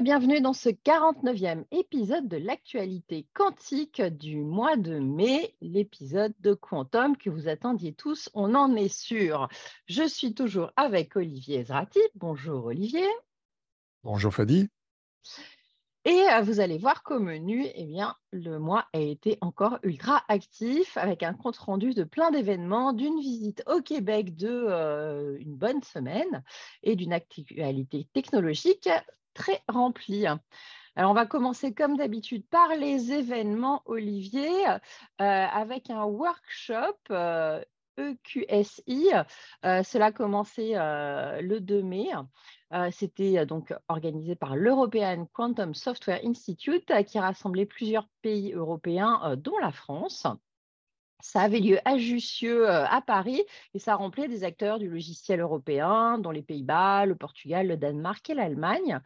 et bienvenue dans ce 49e épisode de l'actualité quantique du mois de mai, l'épisode de Quantum que vous attendiez tous, on en est sûr. Je suis toujours avec Olivier Ezrati. Bonjour Olivier. Bonjour Fadi. Et euh, vous allez voir qu'au menu, eh bien, le mois a été encore ultra actif avec un compte rendu de plein d'événements, d'une visite au Québec de euh, une bonne semaine et d'une actualité technologique très remplie. Alors, on va commencer comme d'habitude par les événements, Olivier, euh, avec un workshop EQSI. E cela a commencé le 2 mai. Euh, c'était euh, donc organisé par l'European Quantum Software Institute euh, qui rassemblait plusieurs pays européens, dont la France. Ça avait lieu à Jussieu, à Paris, et ça remplait des acteurs du logiciel européen, dont les Pays-Bas, le Portugal, le Danemark et l'Allemagne.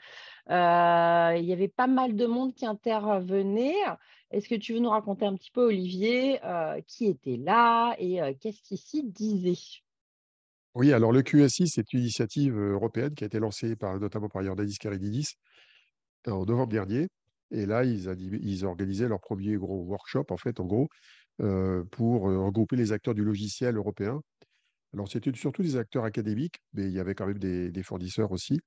il y avait pas mal de monde qui intervenait. Est-ce que tu veux nous raconter un petit peu, Olivier, qui était là et qu'est-ce qui s'y disait? Oui, alors le QSI, c'est une initiative européenne qui a été lancée par, notamment par Jordanis Karididis en novembre dernier. Et là, ils, organisé leur premier gros workshop, en fait, en gros, pour regrouper les acteurs du logiciel européen. Alors, c'était surtout des acteurs académiques, mais il y avait quand même des, fournisseurs aussi.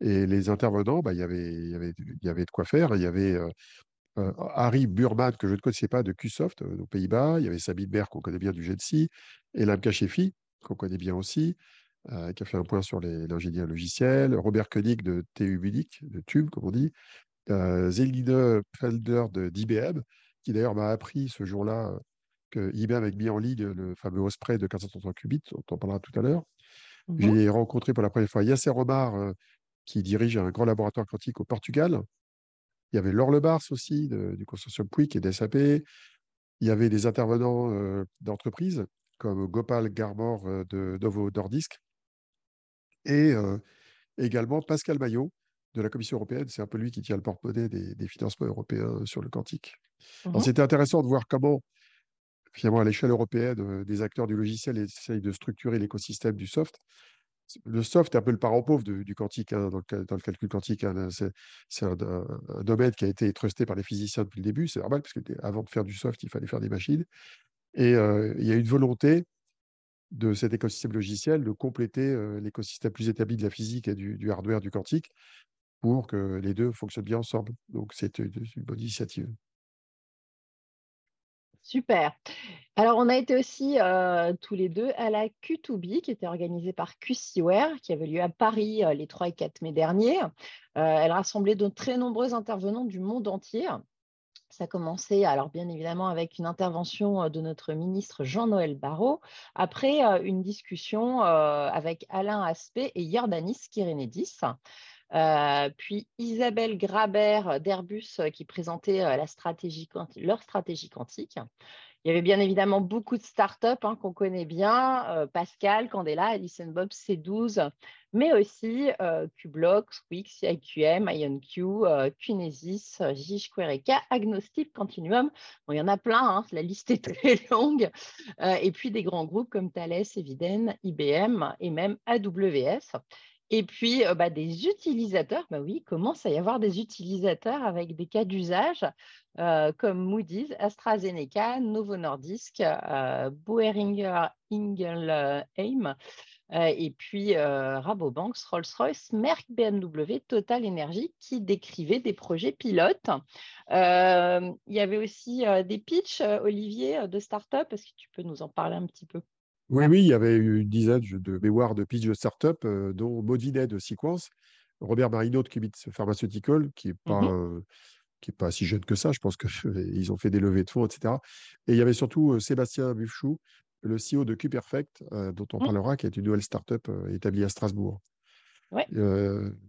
Et les intervenants, bah, il, y avait, il, y avait, il y avait de quoi faire. Il y avait Harry Burman, que je ne connaissais pas, de QSoft, aux Pays-Bas. Il y avait Sabine Berg, qu'on connaît bien du GENSI. Et Lam Kachefi, qu'on connaît bien aussi, euh, qui a fait un point sur l'ingénierie logicielle, Robert Koenig de TU Munich, de TUB, comme on dit, euh, Felder d'IBM, qui d'ailleurs m'a appris ce jour-là que IBM avait mis en ligne le fameux Osprey de 430 qubits, dont on parlera tout à l'heure. Mmh J'ai rencontré pour la première fois Yasser Omar, euh, qui dirige un grand laboratoire quantique au Portugal. Il y avait Laure Lebars aussi, du consortium Quick et d'SAP. Il y avait des intervenants euh, d'entreprises comme Gopal Garmor euh, de Novo Nordisk et euh, également Pascal Maillot de la Commission européenne. C'est un peu lui qui tient le porte-monnaie des, financements européens sur le quantique. Mmh c'était intéressant de voir comment, finalement, à l'échelle européenne, euh, des acteurs du logiciel essayent de structurer l'écosystème du soft. Le soft est un peu le parent pauvre du quantique, hein, dans, le, calcul quantique. Hein, c'est un, domaine qui a été trusté par les physiciens depuis le début. C'est normal, parce qu'avant de faire du soft, il fallait faire des machines. Et il y a une volonté de cet écosystème logiciel de compléter l'écosystème plus établi de la physique et du, hardware du quantique pour que les deux fonctionnent bien ensemble. Donc, c'est une, bonne initiative. Super. Alors, on a été aussi tous les deux à la Q2B qui était organisée par QCware, qui avait lieu à Paris les 3 et 4 mai dernier. elle rassemblait de très nombreux intervenants du monde entier. Ça a commencé, alors bien évidemment, avec une intervention de notre ministre Jean-Noël Barrot, après une discussion avec Alain Aspect et Jordanis Kyrenedis. puis Isabelle Grabert d'Airbus qui présentait stratégie, leur stratégie quantique. Il y avait bien évidemment beaucoup de startups hein, qu'on connaît bien, euh, Pascal, Candela, Alison Bob, C12, mais aussi euh, Qblox, Wix, IQM, IonQ, euh, Kinesis, Quereka, Agnostic, Continuum. Bon, il y en a plein, hein, la liste est très longue. et puis des grands groupes comme Thales, Eviden, IBM et même AWS. Et puis, bah, des utilisateurs, bah oui, commence à y avoir des utilisateurs avec des cas d'usage comme Moody's, AstraZeneca, Novo Nordisk, Boehringer Ingelheim, et puis Rabobank, Rolls-Royce, Merck, BMW, Total Energy qui décrivaient des projets pilotes. il y avait aussi des pitchs, Olivier, de start-up. Est-ce que tu peux nous en parler un petit peu? Oui, oui, il y avait une dizaine de mémoires de pitch de start-up, dont Maudinet de Sequence, Robert Marino de Qubit Pharmaceutical, qui n'est pas, mmh pas si jeune que ça. Je pense qu'ils ont fait des levées de fonds, etc. Et il y avait surtout Sébastien Buffchou, le CEO de QPerfect, dont on mmh. parlera, qui est une nouvelle start-up établie à Strasbourg.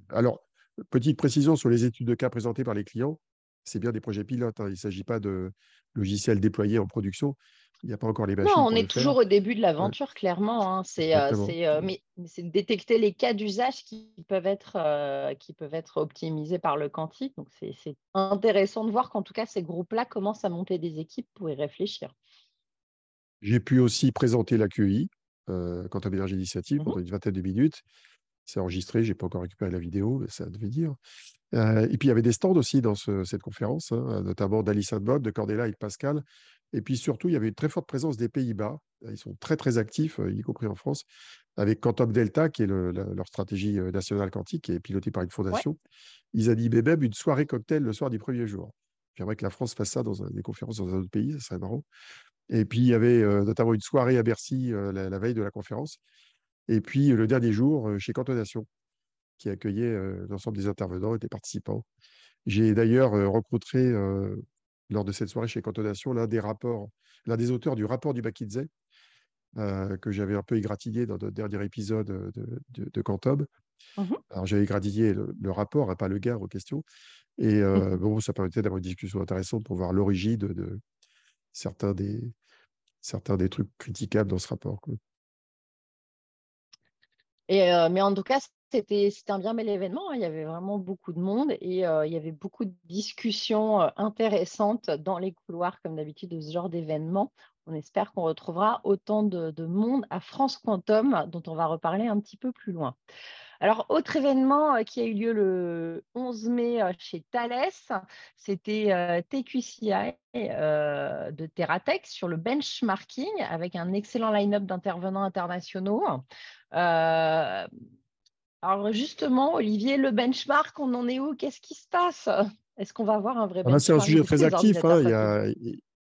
alors, petite précision sur les études de cas présentées par les clients. C'est bien des projets pilotes. Hein. Il ne s'agit pas de logiciels déployés en production. Il n'y a pas encore les machines. Non, on est toujours au début de l'aventure, clairement. Hein. C'est, euh, euh, mais c'est de détecter les cas d'usage qui peuvent être euh, qui peuvent être optimisés par le quantique. Donc c'est, intéressant de voir qu'en tout cas ces groupes-là commencent à monter des équipes pour y réfléchir. J'ai pu aussi présenter l'AQI, Quantum Energy Initiative, mmh pendant une vingtaine de minutes. C'est enregistré, je n'ai pas encore récupéré la vidéo, mais ça devait dire. et puis, il y avait des stands aussi dans cette conférence, hein, notamment d'Alice Bob, de Cordella et de Pascal. Et puis surtout, il y avait une très forte présence des Pays-Bas. Ils sont très, très actifs, y compris en France, avec Quantum Delta, qui est leur stratégie nationale quantique, qui est pilotée par une fondation. Ils ont dit Bébeb, une soirée cocktail le soir du premier jour. J'aimerais que la France fasse ça dans des conférences dans un autre pays, ça serait marrant. Et puis, il y avait notamment une soirée à Bercy la, veille de la conférence. Et puis, le dernier jour, chez Cantonation, qui accueillait l'ensemble des intervenants et des participants. J'ai d'ailleurs rencontré, lors de cette soirée chez Cantonation, l'un des rapports, l'un des auteurs du rapport du Bakidze, que j'avais un peu égratigné dans notre dernier épisode de, de, de Quantum. Mmh Alors, j'avais égratigné le, rapport, hein, pas le gars en question. Et mmh bon, ça permettait d'avoir une discussion intéressante pour voir l'origine de, certains, des, certains des trucs critiquables dans ce rapport. Mais en tout cas, c'était un bien bel événement. Hein. Il y avait vraiment beaucoup de monde et il y avait beaucoup de discussions intéressantes dans les couloirs, comme d'habitude, de ce genre d'événement. On espère qu'on retrouvera autant de, monde à France Quantum, dont on va reparler un petit peu plus loin. Alors, autre événement qui a eu lieu le 11 mai chez Thales, c'était TQCI de TerraTech sur le benchmarking avec un excellent line-up d'intervenants internationaux. Alors justement, Olivier, le benchmark, on en est où? Qu'est-ce qui se passe? Est-ce qu'on va avoir un vrai ah benchmark C'est un sujet très actif. Hein,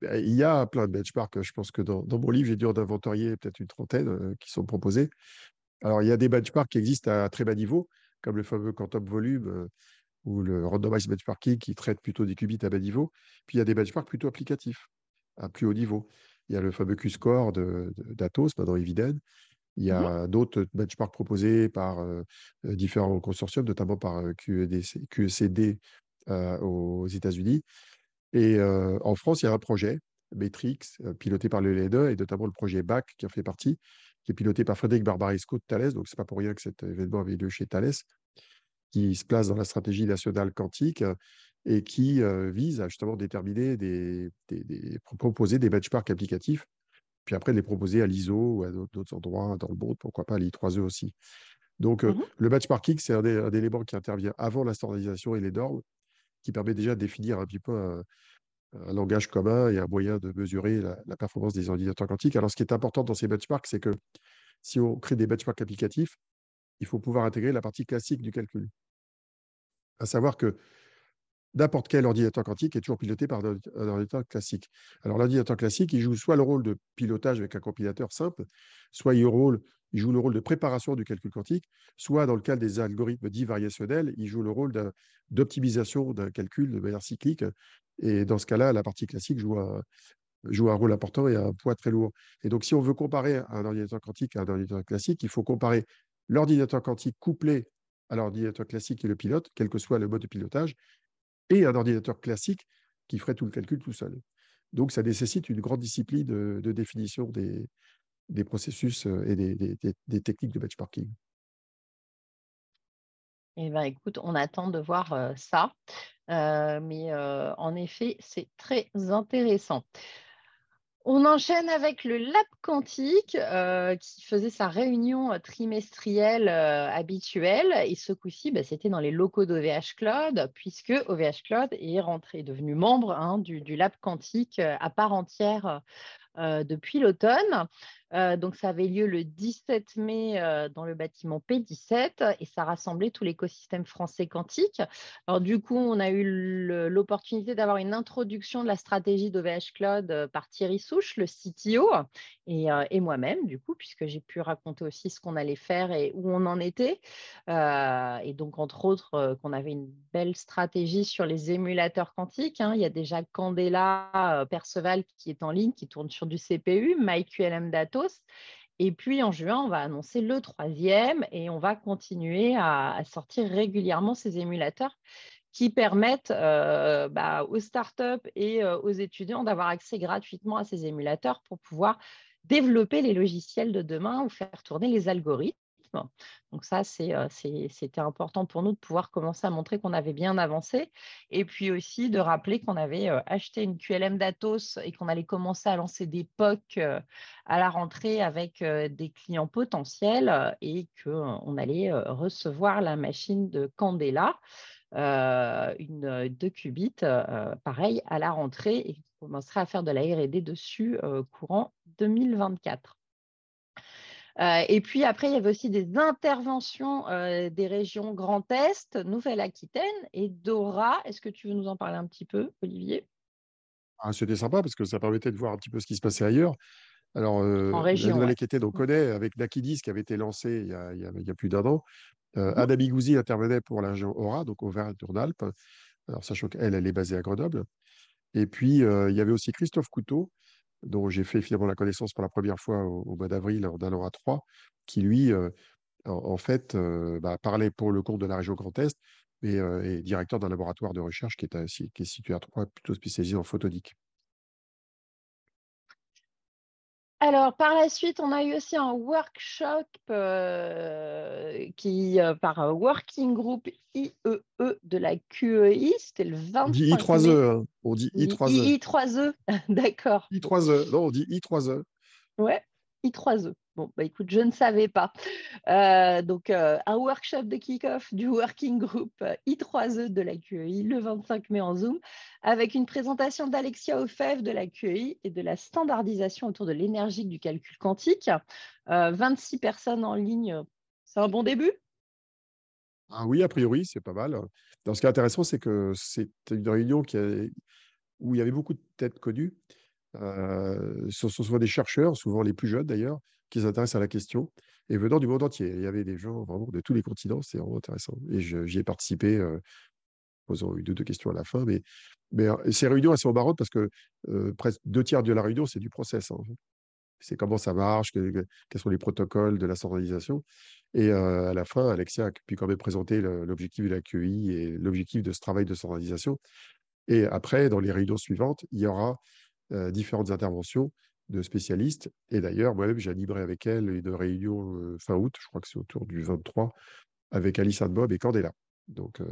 il, y a, plein de benchmarks. Je pense que dans, dans mon livre, j'ai dû en inventorier peut-être une trentaine qui sont proposés. Alors, il y a des benchmarks qui existent à très bas niveau, comme le fameux quantum volume euh, ou le randomized benchmarking qui traite plutôt des qubits à bas niveau. Puis, il y a des benchmarks plutôt applicatifs, à plus haut niveau. Il y a le fameux Q-score d'Atos, maintenant Eviden. Il y a mmh d'autres benchmarks proposés par euh, euh, différents consortiums, notamment par QECD aux États-Unis. Et en France, il y a un projet, Matrix, piloté par le LEDE, et notamment le projet BAC qui en fait partie, qui est piloté par Frédéric Barbaresco de Thales. Donc, ce n'est pas pour rien que cet événement avait lieu chez Thales, qui se place dans la stratégie nationale quantique et qui euh, vise à justement déterminer des, proposer des benchmarks applicatifs, puis après les proposer à l'ISO ou à d'autres endroits dans le monde, pourquoi pas à l'I3E aussi. Donc, euh, mmh le benchmarking, c'est un, un, élément qui intervient avant la standardisation et les normes, qui permet déjà de définir un petit peu un langage commun et un moyen de mesurer la, performance des ordinateurs quantiques. Alors, ce qui est important dans ces benchmarks, c'est que si on crée des benchmarks applicatifs, il faut pouvoir intégrer la partie classique du calcul. À savoir que n'importe quel ordinateur quantique est toujours piloté par un ordinateur classique. Alors, l'ordinateur classique, il joue soit le rôle de pilotage avec un compilateur simple, soit il, joue le rôle de préparation du calcul quantique, soit dans le cas des algorithmes dits variationnels, il joue le rôle d'optimisation d'un calcul de manière cyclique et dans ce cas-là, la partie classique joue un, joue un rôle important et un poids très lourd. Et donc, si on veut comparer un ordinateur quantique à un ordinateur classique, il faut comparer l'ordinateur quantique couplé à l'ordinateur classique et le pilote, quel que soit le mode de pilotage, et un ordinateur classique qui ferait tout le calcul tout seul. Donc, ça nécessite une grande discipline de, définition des, processus euh, et des, techniques de benchmarking. Eh bien, écoute, on attend de voir euh, ça. Euh, mais en effet, c'est très intéressant. On enchaîne avec le Lab Quantique euh, qui faisait sa réunion trimestrielle habituelle. Et ce coup-ci, bah, c'était dans les locaux d'OVH Cloud, puisque OVH Cloud est rentré, devenu membre hein, du, Lab Quantique à part entière depuis l'automne. Donc, ça avait lieu le 17 mai dans le bâtiment P17 et ça rassemblait tout l'écosystème français quantique. Alors, du coup, on a eu l'opportunité d'avoir une introduction de la stratégie d'OVH Cloud par Thierry Souche, le CTO, et, moi-même, du coup, puisque j'ai pu raconter aussi ce qu'on allait faire et où on en était. et donc, entre autres, qu'on avait une belle stratégie sur les émulateurs quantiques. Hein. Il y a déjà Candela Perceval qui est en ligne, qui tourne sur du CPU, MyQLM Et puis en juin, on va annoncer le troisième et on va continuer à, sortir régulièrement ces émulateurs qui permettent euh, bah, aux startups et euh, aux étudiants d'avoir accès gratuitement à ces émulateurs pour pouvoir développer les logiciels de demain ou faire tourner les algorithmes. Donc ça, c'était important pour nous de pouvoir commencer à montrer qu'on avait bien avancé. Et puis aussi de rappeler qu'on avait acheté une QLM d'Atos et qu'on allait commencer à lancer des POC à la rentrée avec des clients potentiels et qu'on allait recevoir la machine de Candela. une 2 qubits, pareil, à la rentrée et on commencera à faire de la R&D dessus courant 2024. Et puis après, il y avait aussi des interventions des régions Grand Est, Nouvelle-Aquitaine et Dora. Est-ce que tu veux nous en parler un petit peu, Olivier? Ah, C'était sympa parce que ça permettait de voir un petit peu ce qui se passait ailleurs. Alors, la Nouvelle-Aquitaine, on connaît avec Nakidis qui avait été lancé il y a, il y a, plus d'un an. Euh, mmh Anna intervenait pour la région Aura, donc Auvergne-Rhône-Alpes. Alors, sachant qu'elle, elle est basée à Grenoble. Et puis, il y avait aussi Christophe Couteau, dont j'ai fait finalement la connaissance pour la première fois au, mois d'avril en allant à Troyes, qui lui, en, fait, bah, parlait pour le compte de la région Grand Est, mais est directeur d'un laboratoire de recherche qui est, qui est situé à Troyes, plutôt spécialisé en photonique. Alors, par la suite, on a eu aussi un workshop euh, qui, euh, par Working Group IEE e de la QEI. C'était le 25 On dit I3E. Hein. On dit I3E. I3E, d'accord. I3E. Non, on dit I3E. Ouais, I3E. Bon, bah, écoute, je ne savais pas. Euh, donc, euh, un workshop de kick-off du Working Group euh, I3E de la QEI le 25 mai en Zoom, avec une présentation d'Alexia Ofev de la QEI et de la standardisation autour de l'énergie du calcul quantique. 26 personnes en ligne, c'est un bon début? Ah Oui, a priori, c'est pas mal. Dans ce qui est intéressant, c'est que c'est une réunion où il y avait beaucoup de têtes connues. ce sont souvent des chercheurs, souvent les plus jeunes d'ailleurs, qui s'intéressent à la question et venant du monde entier. Il y avait des gens vraiment de tous les continents, c'est vraiment intéressant. Et j'y ai participé, euh, posant une ou deux questions à la fin. Mais, mais ces réunions, elles sont marrantes parce que presque deux tiers de la réunion, c'est du process. Hein. C'est comment ça marche, quels sont les protocoles de la centralisation. Et à la fin, Alexia a pu quand même présenter l'objectif de la QI et l'objectif de ce travail de centralisation. Et après, dans les réunions suivantes, il y aura différentes interventions de spécialistes. Et d'ailleurs, moi-même, j'animerai avec elle une réunion fin août, je crois que c'est autour du 23, avec Alice Bob et Candela. Donc,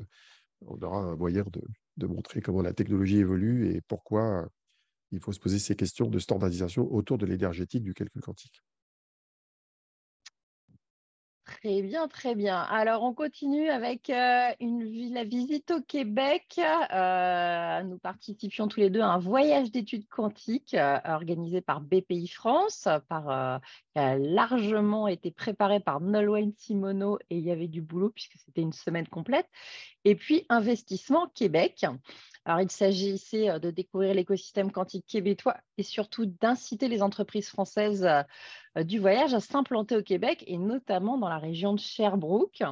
on aura un moyen de, de, montrer comment la technologie évolue et pourquoi il faut se poser ces questions de standardisation autour de l'énergétique du calcul quantique. Très bien, très bien. Alors, on continue avec euh, la visite au Québec. Euh, nous participions tous les deux à un voyage d'études quantiques euh, organisé par BPI France, qui a largement été préparé par Nolwenn Simoneau et il y avait du boulot puisque c'était une semaine complète. Et puis, Investissement Québec. Alors, il s'agissait de découvrir l'écosystème quantique québécois et surtout d'inciter les entreprises françaises du voyage à s'implanter au Québec et notamment dans la région de Sherbrooke.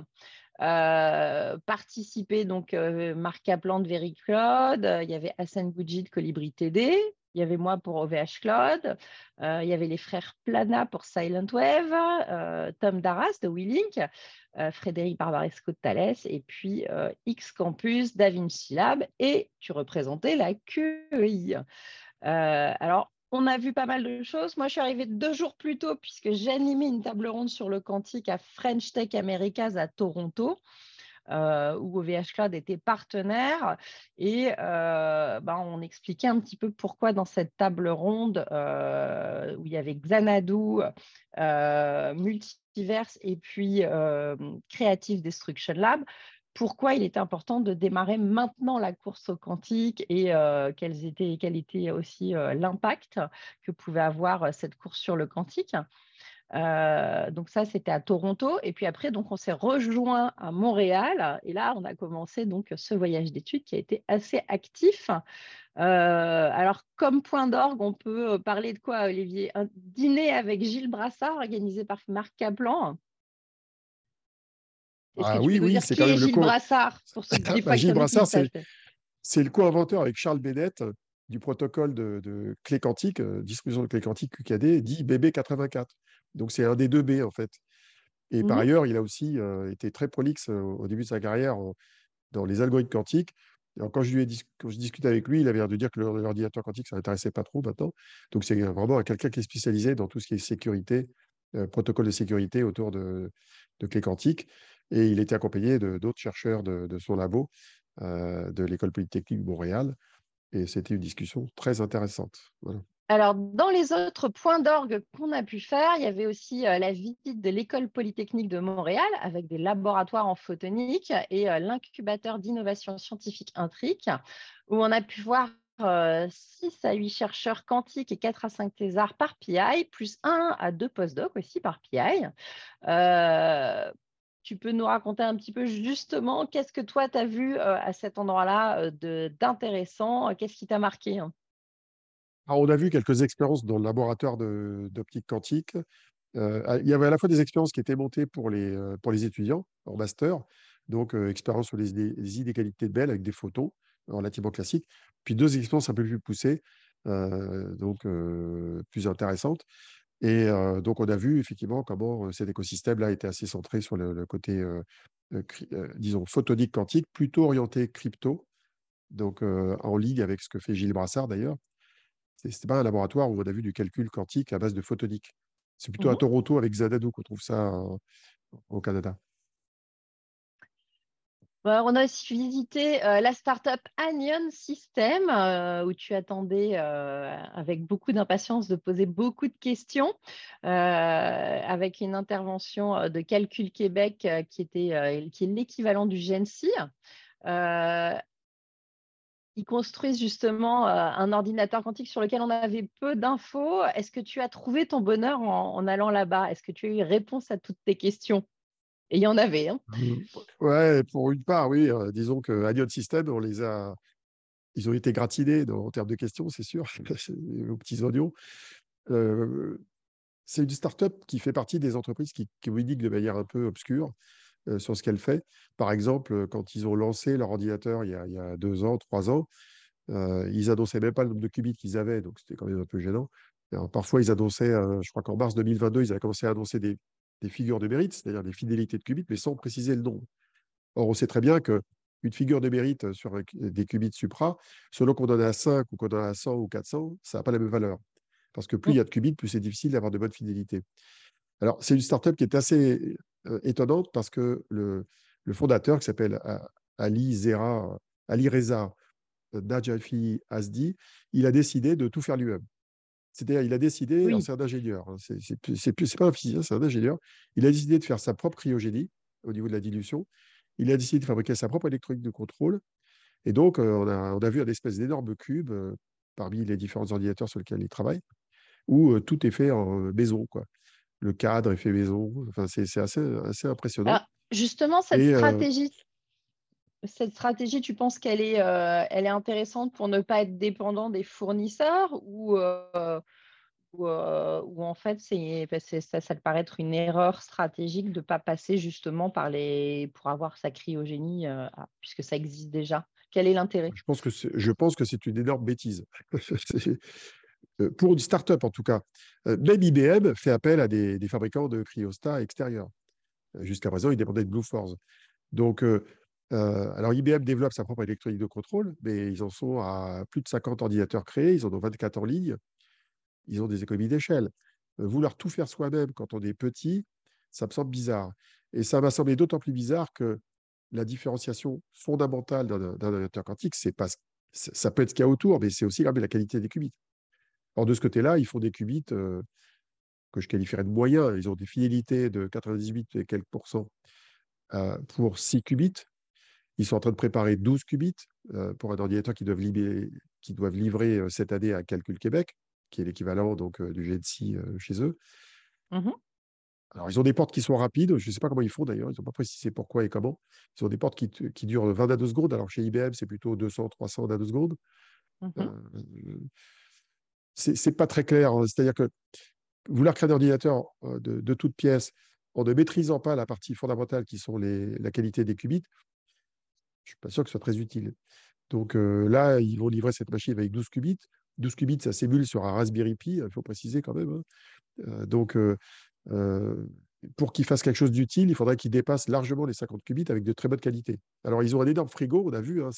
Euh, participer donc Marc Kaplan de Very Cloud, il y avait Hassan Boudji de Colibri TD, il y avait moi pour OVH Cloud, il y avait les frères Plana pour Silent Wave, Tom Darras de WeLink, Frédéric Barbaresco de Thales et puis X Campus, Davinci Lab et tu représentais la QI. alors, on a vu pas mal de choses. Moi, je suis arrivée deux jours plus tôt puisque j'animais une table ronde sur le quantique à French Tech Americas à Toronto. Euh, où OVH Cloud était partenaire. Et euh, ben, on expliquait un petit peu pourquoi dans cette table ronde, euh, où il y avait Xanadu, Multiverse et puis Creative Destruction Lab, pourquoi il était important de démarrer maintenant la course au quantique et quel était aussi l'impact que pouvait avoir cette course sur le quantique. Euh, donc ça, c'était à Toronto. Et puis après, donc on s'est rejoint à Montréal. Et là, on a commencé donc ce voyage d'études qui a été assez actif. Euh, alors, comme point d'orgue, on peut parler de quoi, Olivier? Un dîner avec Gilles Brassard organisé par Marc Kaplan. Ah oui, oui, c'est quand même Gilles le co... Brassard pour bah, Gilles Brassard, c'est le co-inventeur avec Charles Bennett du protocole de, de clé quantique, euh, distribution de clé quantique QKD, dit BB84. Donc, c'est un des deux B, en fait. Et par mmh ailleurs, il a aussi euh, été très prolixe euh, au début de sa carrière dans les algorithmes quantiques. quand, je lui ai quand je discutais avec lui, il avait l'air de dire que l'ordinateur quantique, ça n'intéressait pas trop maintenant. Donc, c'est vraiment quelqu'un qui est spécialisé dans tout ce qui est sécurité protocole de sécurité autour de, de clés quantiques. Et il était accompagné d'autres chercheurs de, de, son labo, de l'École polytechnique de Montréal. Et c'était une discussion très intéressante. Voilà. Alors, dans les autres points d'orgue qu'on a pu faire, il y avait aussi euh, la visite de l'École polytechnique de Montréal avec des laboratoires en photonique et euh, l'incubateur d'innovation scientifique Intric, où on a pu voir 6 euh, à 8 chercheurs quantiques et 4 à 5 thésards par PI, plus 1 à 2 postdocs aussi par PI. tu peux nous raconter un petit peu justement qu'est-ce que toi, tu as vu à cet endroit-là d'intéressant? Qu'est-ce qui t'a marqué hein on a vu quelques expériences dans le laboratoire d'optique quantique. Euh, il y avait à la fois des expériences qui étaient montées pour les, euh, pour les étudiants en master, donc euh, expérience sur les, inégalités de Bell avec des photos relativement classiques, puis deux expériences un peu plus poussées, donc plus intéressantes. Et donc, on a vu effectivement comment cet écosystème-là était assez centré sur le, le côté, disons, photonique quantique, plutôt orienté crypto, donc en ligne avec ce que fait Gilles Brassard d'ailleurs. Ce n'est pas un laboratoire où on a vu du calcul quantique à base de photonique. C'est plutôt à mmh Toronto avec Xanadu qu'on trouve ça au Canada. Bah, on a aussi visité euh, la startup Anion System, euh, où tu attendais euh, avec beaucoup d'impatience de poser beaucoup de questions, avec une intervention de Calcul Québec qui, était, qui est l'équivalent du GENSI ils construisent justement euh, un ordinateur quantique sur lequel on avait peu d'infos. Est-ce que tu as trouvé ton bonheur en, allant là-bas? Est-ce que tu as eu réponse à toutes tes questions? Et il y en avait. Hein ouais, pour une part, oui. Euh, disons que Anion System, on les a, ils ont été gratinés en termes de questions, c'est sûr, aux petits oignons. Euh, c'est une start-up qui fait partie des entreprises qui communiquent de manière un peu obscure. Euh, sur ce qu'elle fait. Par exemple, euh, quand ils ont lancé leur ordinateur il y a, deux ans, trois ans, euh, ils annonçaient même pas le nombre de qubits qu'ils avaient, donc c'était quand même un peu gênant. parfois, ils annonçaient, je crois qu'en mars 2022, ils avaient commencé à annoncer des, figures de mérite, c'est-à-dire des fidélités de qubits, mais sans préciser le nombre. Or, on sait très bien que une figure de mérite sur des qubits supra, selon qu'on en a 5 ou qu'on en a 100 ou 400, ça n'a pas la même valeur. Parce que plus il y a de qubits, plus c'est difficile d'avoir de bonne fidélité. Alors, c'est une startup qui est assez euh, étonnante parce que le, fondateur, qui s'appelle euh, Ali Zera, Ali Reza euh, Najafi Asdi, il a décidé de tout faire lui-même. C'est-à-dire, il a décidé, c'est un ingénieur, hein, c'est pas un physicien, c'est un ingénieur, il a décidé de faire sa propre cryogénie au niveau de la dilution. Il a décidé de fabriquer sa propre électronique de contrôle. Et donc, on, a, on a vu un espèce d'énorme cube parmi les différents ordinateurs sur lesquels il travaille, où tout est fait en maison. Quoi le cadre est fait maison. Enfin, c'est assez, assez impressionnant. justement, cette euh, stratégie, cette stratégie, tu penses qu'elle est, euh, elle est intéressante pour ne pas être dépendant des fournisseurs ou, euh, ou, en fait, c'est, ça, ça te paraît être une erreur stratégique de ne pas passer justement par les, pour avoir sa cryogénie, puisque ça existe déjà Quel est l'intérêt? Je pense, que je pense que c'est une énorme bêtise. Euh, pour une start-up en tout cas. Euh, même IBM fait appel à des, fabricants de cryostats extérieurs. Euh, jusqu'à présent, ils dépendaient de Blue Force. Donc, alors IBM développe sa propre électronique de contrôle, mais ils en sont à plus de 50 ordinateurs créés, ils en ont 24 en ligne, ils ont des économies d'échelle. vouloir tout faire soi-même quand on est petit, ça me semble bizarre. Et ça m'a semblé d'autant plus bizarre que la différenciation fondamentale d'un ordinateur quantique, c'est pas, ça peut être ce qu'il y a autour, mais c'est aussi la qualité des qubits. Or, de ce côté-là, ils font des qubits euh, que je qualifierais de moyens. Ils ont des fidélités de 98 et quelques pourcents euh, pour 6 qubits. Ils sont en train de préparer 12 qubits euh, pour un ordinateur qui doivent, livrer, qui doivent livrer cette année à Calcul Québec, qui est l'équivalent donc du GNC chez eux. Mmh Alors, ils ont des portes qui sont rapides. Je ne sais pas comment ils font d'ailleurs. Ils n'ont pas précisé pourquoi et comment. Ils ont des portes qui, qui durent 20 nanosecondes. Alors, chez IBM, c'est plutôt 200, 300 nanosecondes. Mmh c'est pas très clair. C'est-à-dire que vouloir créer un ordinateur euh, de, de toute pièce en ne maîtrisant pas la partie fondamentale qui sont les, la qualité des qubits, je ne suis pas sûr que ce soit très utile. Donc euh, là, ils vont livrer cette machine avec 12 qubits. 12 qubits, ça s'émule sur un Raspberry Pi, il faut préciser quand même. Hein. Euh, donc, pour qu'il fasse quelque chose d'utile, il faudrait qu'il dépasse largement les 50 qubits avec de très bonne qualité. Alors, ils ont un énorme frigo, on a vu, hein,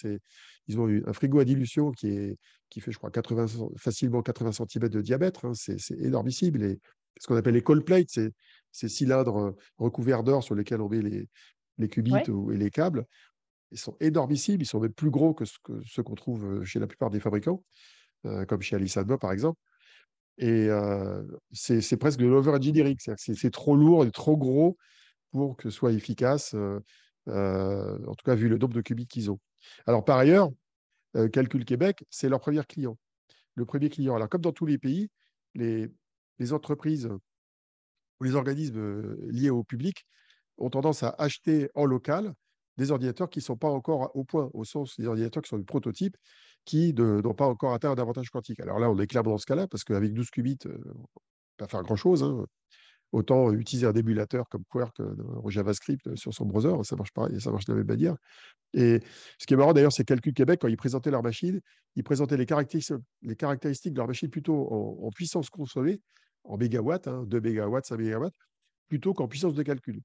ils ont un frigo à dilution qui, est, qui fait, je crois, 80, facilement 80 cm de diamètre. Hein, c'est énormissime. Les, ce qu'on appelle les cold plates, c'est ces cylindres recouverts d'or sur lesquels on met les, les qubits et les câbles. Ils sont énormissimes, ils sont même plus gros que, ce que ceux qu'on trouve chez la plupart des fabricants, comme chez Alice par exemple. Et c'est presque de l'over-engineering, c'est trop lourd et trop gros pour que ce soit efficace, en tout cas vu le nombre de qubits qu'ils ont. Alors par ailleurs, Calcul Québec, c'est leur premier client. Le premier client. Alors comme dans tous les pays, les, les entreprises ou les organismes liés au public ont tendance à acheter en local des ordinateurs qui ne sont pas encore au point, au sens des ordinateurs qui sont du prototype, qui n'ont pas encore atteint un avantage quantique. Alors là, on est clairement dans ce cas-là, parce qu'avec 12 qubits, on ne peut pas faire grand-chose. Hein. Autant utiliser un émulateur comme Quark ou JavaScript sur son browser, ça marche pareil, ça marche de la même manière. Et ce qui est marrant d'ailleurs, c'est Calcul Québec, quand ils présentaient leur machine, ils présentaient les caractéristiques, les caractéristiques de leur machine plutôt en, puissance consommée, en mégawatts, 2 hein, mégawatts, 5 mégawatts, plutôt qu'en puissance de calcul.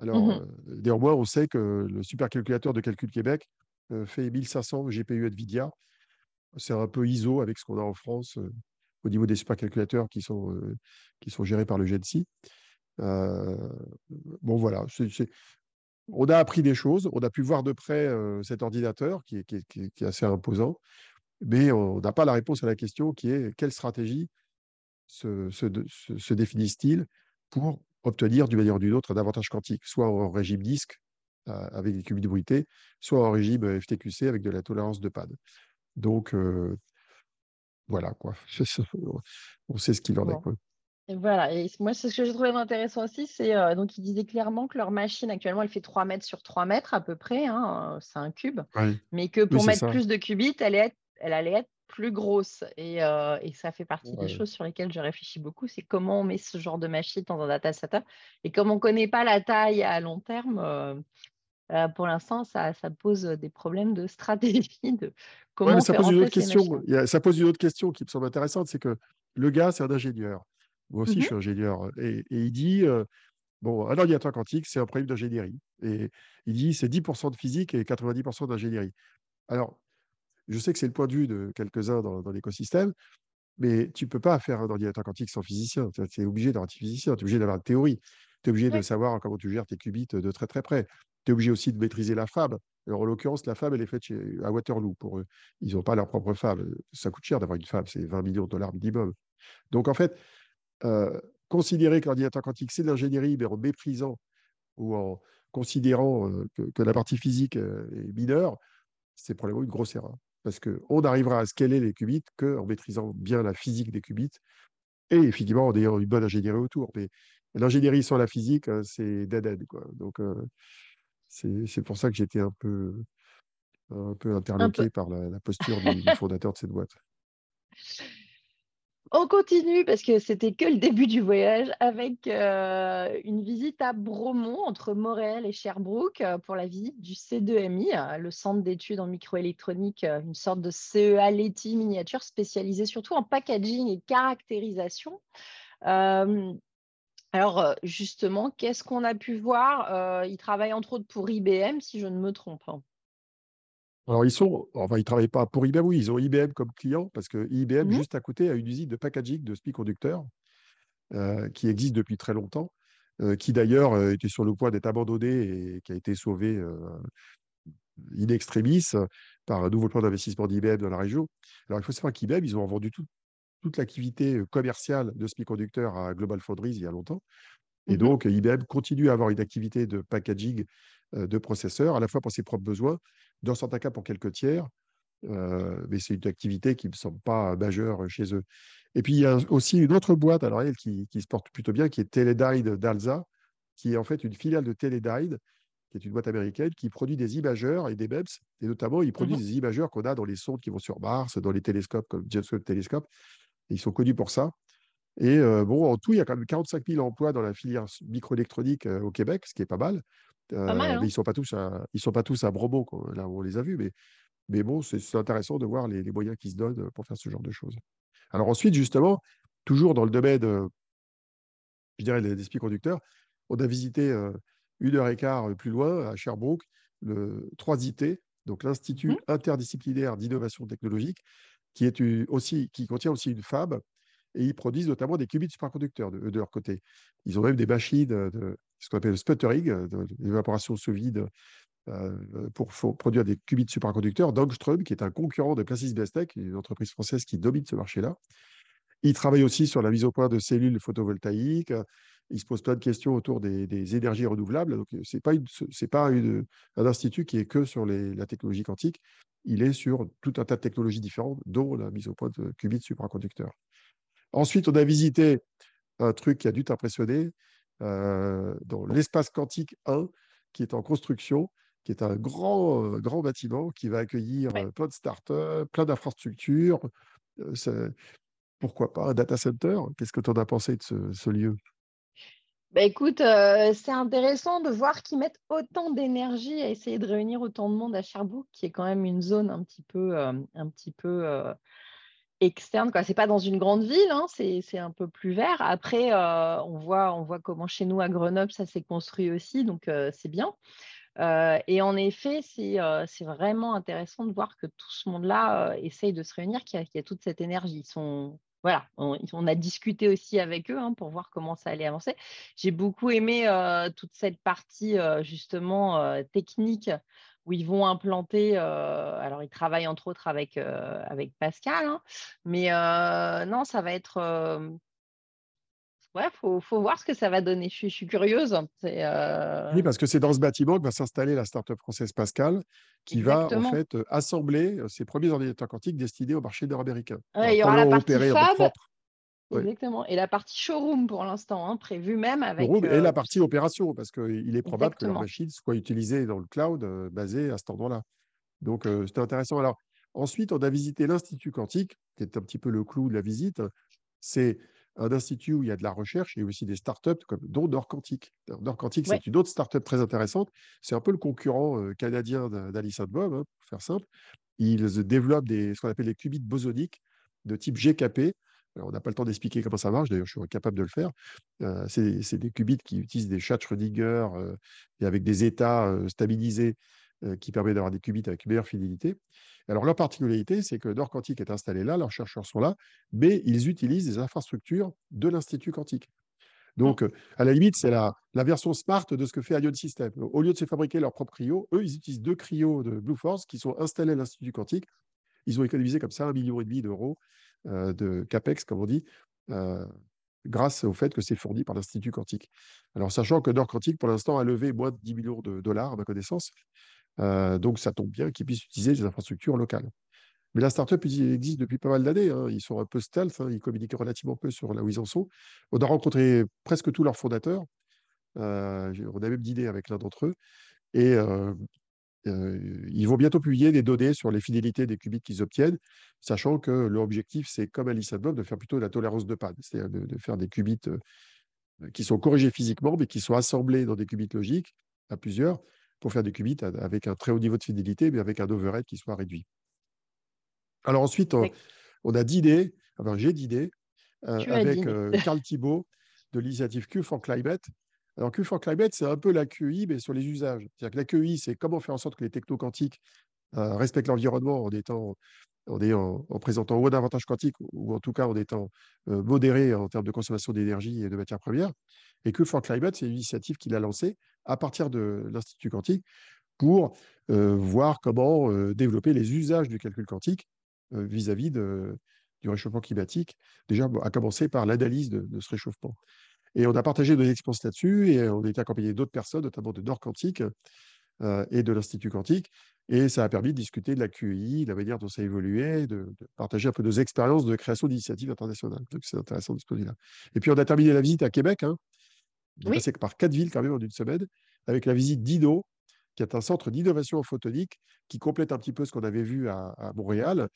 Alors, mmh néanmoins, on sait que le supercalculateur de Calcul Québec fait 1500 GPU NVIDIA. C'est un peu ISO avec ce qu'on a en France au niveau des supercalculateurs qui sont, qui sont gérés par le GENSI. bon, voilà. On a appris des choses. On a pu voir de près cet ordinateur qui est, qui, est, assez imposant. Mais on n'a pas la réponse à la question qui est quelle stratégie se définissent-ils pour obtenir d'une manière ou d'une autre un avantage quantique, soit en régime disque avec des qubits de bruité, soit en régime FTQC avec de la tolérance de pad. Donc, voilà, quoi. On sait ce qu'il en est. Quoi. Et voilà, et moi, ce que j'ai trouvé intéressant aussi, c'est donc ils disaient clairement que leur machine actuellement, elle fait 3 mètres sur 3 mètres à peu près, hein, c'est un cube, mais que pour mettre plus de qubits, elle, elle allait être plus grosse. Et, et ça fait partie des choses sur lesquelles je réfléchis beaucoup, c'est comment on met ce genre de machine dans un data center. Et comme on ne connaît pas la taille à long terme, pour l'instant, ça, ça, pose des problèmes de stratégie. De comment ça, pose une autre question. ça pose une autre question qui me semble intéressante, c'est que le gars, c'est un ingénieur. Moi aussi, je mmh suis ingénieur. Et, il dit, bon, un ordinateur quantique, c'est un problème d'ingénierie. Et il dit, c'est 10% de physique et 90% d'ingénierie. Alors, je sais que c'est le point de vue de quelques-uns dans, l'écosystème, mais tu ne peux pas faire un ordinateur quantique sans physicien. Tu es obligé d'avoir un physicien, tu es obligé d'avoir une théorie, tu es obligé de savoir comment tu gères tes qubits de très très près. Obligé aussi de maîtriser la fab. Alors, en l'occurrence, la fab, elle est faite à Waterloo pour. Ils n'ont pas leur propre fab. Ça coûte cher d'avoir une fab, c'est 20 millions de dollars minimum. Donc, en fait, euh, considérer que l'ordinateur quantique, c'est de l'ingénierie, mais en méprisant ou en considérant euh, que, la partie physique euh, est mineure, c'est probablement une grosse erreur parce qu'on n'arrivera à scaler les qubits qu'en maîtrisant bien la physique des qubits et effectivement en ayant une bonne ingénierie autour. Mais l'ingénierie sans la physique, c'est dead end. Quoi. Donc, c'est pour ça que j'étais un peu, un peu interloqué par la, posture du fondateur de cette boîte. On continue parce que c'était que le début du voyage avec euh, une visite à Bromont entre Montréal et Sherbrooke euh, pour la visite du C2MI, euh, le centre d'études en microélectronique, une sorte de CEA Leti miniature spécialisé surtout en packaging et caractérisation. Alors justement, qu'est-ce qu'on a pu voir? Il travaille entre autres pour IBM, si je ne me trompe. Hein. Alors, ils sont, enfin, ils ne travaillent pas pour IBM, oui, ils ont IBM comme client parce que IBM, mmh juste à côté, a une usine de packaging de semi-conducteurs euh, qui existe depuis très longtemps, euh, qui d'ailleurs euh, était sur le point d'être abandonnée et qui a été sauvée in extremis par un nouveau plan d'investissement d'IBM dans la région. Alors, il faut savoir qu'IBM, ils ont vendu toute l'activité commerciale de semi-conducteurs à Global Foundries il y a longtemps. Et mmh donc, IBM continue à avoir une activité de packaging de processeurs, à la fois pour ses propres besoins, dans certains cas pour quelques tiers, mais c'est une activité qui ne me semble pas majeure chez eux. Et puis, il y a aussi une autre boîte, alors elle, qui, se porte plutôt bien, qui est Teledyne d'Alza, qui est en fait une filiale de Teledyne, qui est une boîte américaine, qui produit des imageurs et des MEMS, et notamment, ils produisent mmh des imageurs qu'on a dans les sondes qui vont sur Mars, dans les télescopes comme James Webb Telescope. Ils sont connus pour ça. Et bon, en tout, il y a quand même 45 000 emplois dans la filière microélectronique au Québec, ce qui est pas mal. Pas mal, hein. ils ne sont pas tous à, ils sont pas tous à Brobo, là où on les a vus, mais, mais bon, c'est intéressant de voir les, moyens qui se donnent pour faire ce genre de choses. Alors ensuite, justement, toujours dans le domaine, je dirais, des, des conducteurs, on a visité une heure et quart plus loin, à Sherbrooke, le 3IT, donc l'Institut mmh. interdisciplinaire d'innovation technologique, qui, est aussi, qui contient aussi une fab et ils produisent notamment des qubits superconducteurs de, de leur côté. Ils ont même des machines de ce qu'on appelle le sputtering, l'évaporation sous vide pour, produire des qubits superconducteurs. Dongström, qui est un concurrent de Placis Bestech, une entreprise française qui domine ce marché-là. Ils travaillent aussi sur la mise au point de cellules photovoltaïques. Ils se posent plein de questions autour des, énergies renouvelables. Donc, ce n'est pas, pas un institut qui est que sur la technologie quantique. Il est sur tout un tas de technologies différentes, dont la mise au point de qubits superconducteurs. Ensuite, on a visité un truc qui a dû t'impressionner, euh, dans l'espace quantique 1, qui est en construction, qui est un grand, euh, grand bâtiment qui va accueillir euh, plein de startups, plein d'infrastructures. pourquoi pas un data center? Qu'est-ce que tu en as pensé de ce, lieu? Bah écoute, c'est intéressant de voir qu'ils mettent autant d'énergie à essayer de réunir autant de monde à Sherbrooke, qui est quand même une zone un petit peu, un petit peu externe. Ce n'est pas dans une grande ville, hein, c'est un peu plus vert. Après, euh, on, voit, on voit comment chez nous à Grenoble, ça s'est construit aussi, donc euh, c'est bien. Euh, et en effet, c'est vraiment intéressant de voir que tout ce monde-là essaye de se réunir, qu'il y, a toute cette énergie. Ils sont, voilà, on, a discuté aussi avec eux hein, pour voir comment ça allait avancer. J'ai beaucoup aimé toute cette partie justement technique où ils vont implanter. Alors, ils travaillent entre autres avec, avec Pascal, hein, mais non, ça va être. Ouais, il faut, faut, voir ce que ça va donner. Je suis, curieuse. Oui, parce que c'est dans ce bâtiment que va s'installer la start-up française Pascal, qui va en fait assembler ses premiers ordinateurs quantiques destinés au marché nord-américain. il y aura la partie fab, Exactement. Et la partie showroom pour l'instant, hein, prévue même avec. Et la partie opération, parce qu'il est probable que la machine soit utilisée dans le cloud basé à cet endroit-là. Donc, c'était intéressant. Alors, ensuite, on a visité l'Institut quantique, qui est un petit peu le clou de la visite. C'est un institut où il y a de la recherche et aussi des startups, comme, dont Nord Quantique. Nord Quantique, c'est une autre startup très intéressante. C'est un peu le concurrent canadien d'Alice Bob, hein, pour faire simple. Ils développent des, ce qu'on appelle les qubits bosoniques de type GKP, on n'a pas le temps d'expliquer comment ça marche, d'ailleurs je suis capable de le faire. Euh, c'est des qubits qui utilisent des Schrödinger euh, et avec des états euh, stabilisés qui permettent d'avoir des qubits avec meilleure fidélité. Alors leur particularité, c'est que Nord Quantique est installé là, leurs chercheurs sont là, mais ils utilisent des infrastructures de l'Institut quantique. Donc, à la limite, c'est la, version smart de ce que fait Ion System. Au lieu de se fabriquer leur propre cryo, eux, ils utilisent deux cryos de Blue Force qui sont installés à l'Institut quantique. Ils ont économisé comme ça un million et demi d'euros euh, de CAPEX, comme on dit, euh, grâce au fait que c'est fourni par l'Institut quantique. Alors, sachant que Nord Quantique, pour l'instant, a levé moins de 10 millions de dollars, à ma connaissance, euh, donc ça tombe bien qu'ils puissent utiliser les infrastructures locales. Mais la startup existe depuis pas mal d'années. Hein. Ils sont un peu stealth, hein. ils communiquent relativement peu sur là où ils en sont. On a rencontré presque tous leurs fondateurs. on a même dîné avec l'un d'entre eux. Et ils vont bientôt publier des données sur les fidélités des qubits qu'ils obtiennent, sachant que leur objectif, c'est, comme Alice Bob, de faire plutôt de la tolérance de panne, c'est-à-dire de, faire des qubits qui sont corrigés physiquement, mais qui sont assemblés dans des qubits logiques à plusieurs pour faire des qubits avec un très haut niveau de fidélité, mais avec un overhead qui soit réduit. Alors ensuite, on, a dîné, enfin j'ai dîné avec Carl Thibault de l'initiative Q for Climate, alors Q for Climate, c'est un peu la QI, mais sur les usages. C'est-à-dire que la QI, c'est comment faire en sorte que les techno-quantiques euh, respectent l'environnement en, étant, en, présentant ou d'avantages quantiques, ou en tout cas en étant euh, modérés en termes de consommation d'énergie et de matières premières. Et Q for Climate, c'est une initiative qu'il a lancée à partir de l'Institut quantique pour euh, voir comment développer les usages du calcul quantique vis-à-vis du réchauffement climatique, déjà à commencer par l'analyse de, ce réchauffement. Et on a partagé nos expériences là-dessus et on a été accompagné d'autres personnes, notamment de Nord Quantique euh, et de l'Institut Quantique. Et ça a permis de discuter de la QI, de la manière dont ça a évolué, de, partager un peu nos expériences de création d'initiatives internationales. Donc c'est intéressant de ce point de là Et puis on a terminé la visite à Québec. Hein. On a passé par quatre villes quand même en une semaine, avec la visite d'INO, qui est un centre d'innovation photonique qui complète un petit peu ce qu'on avait vu à, Montréal,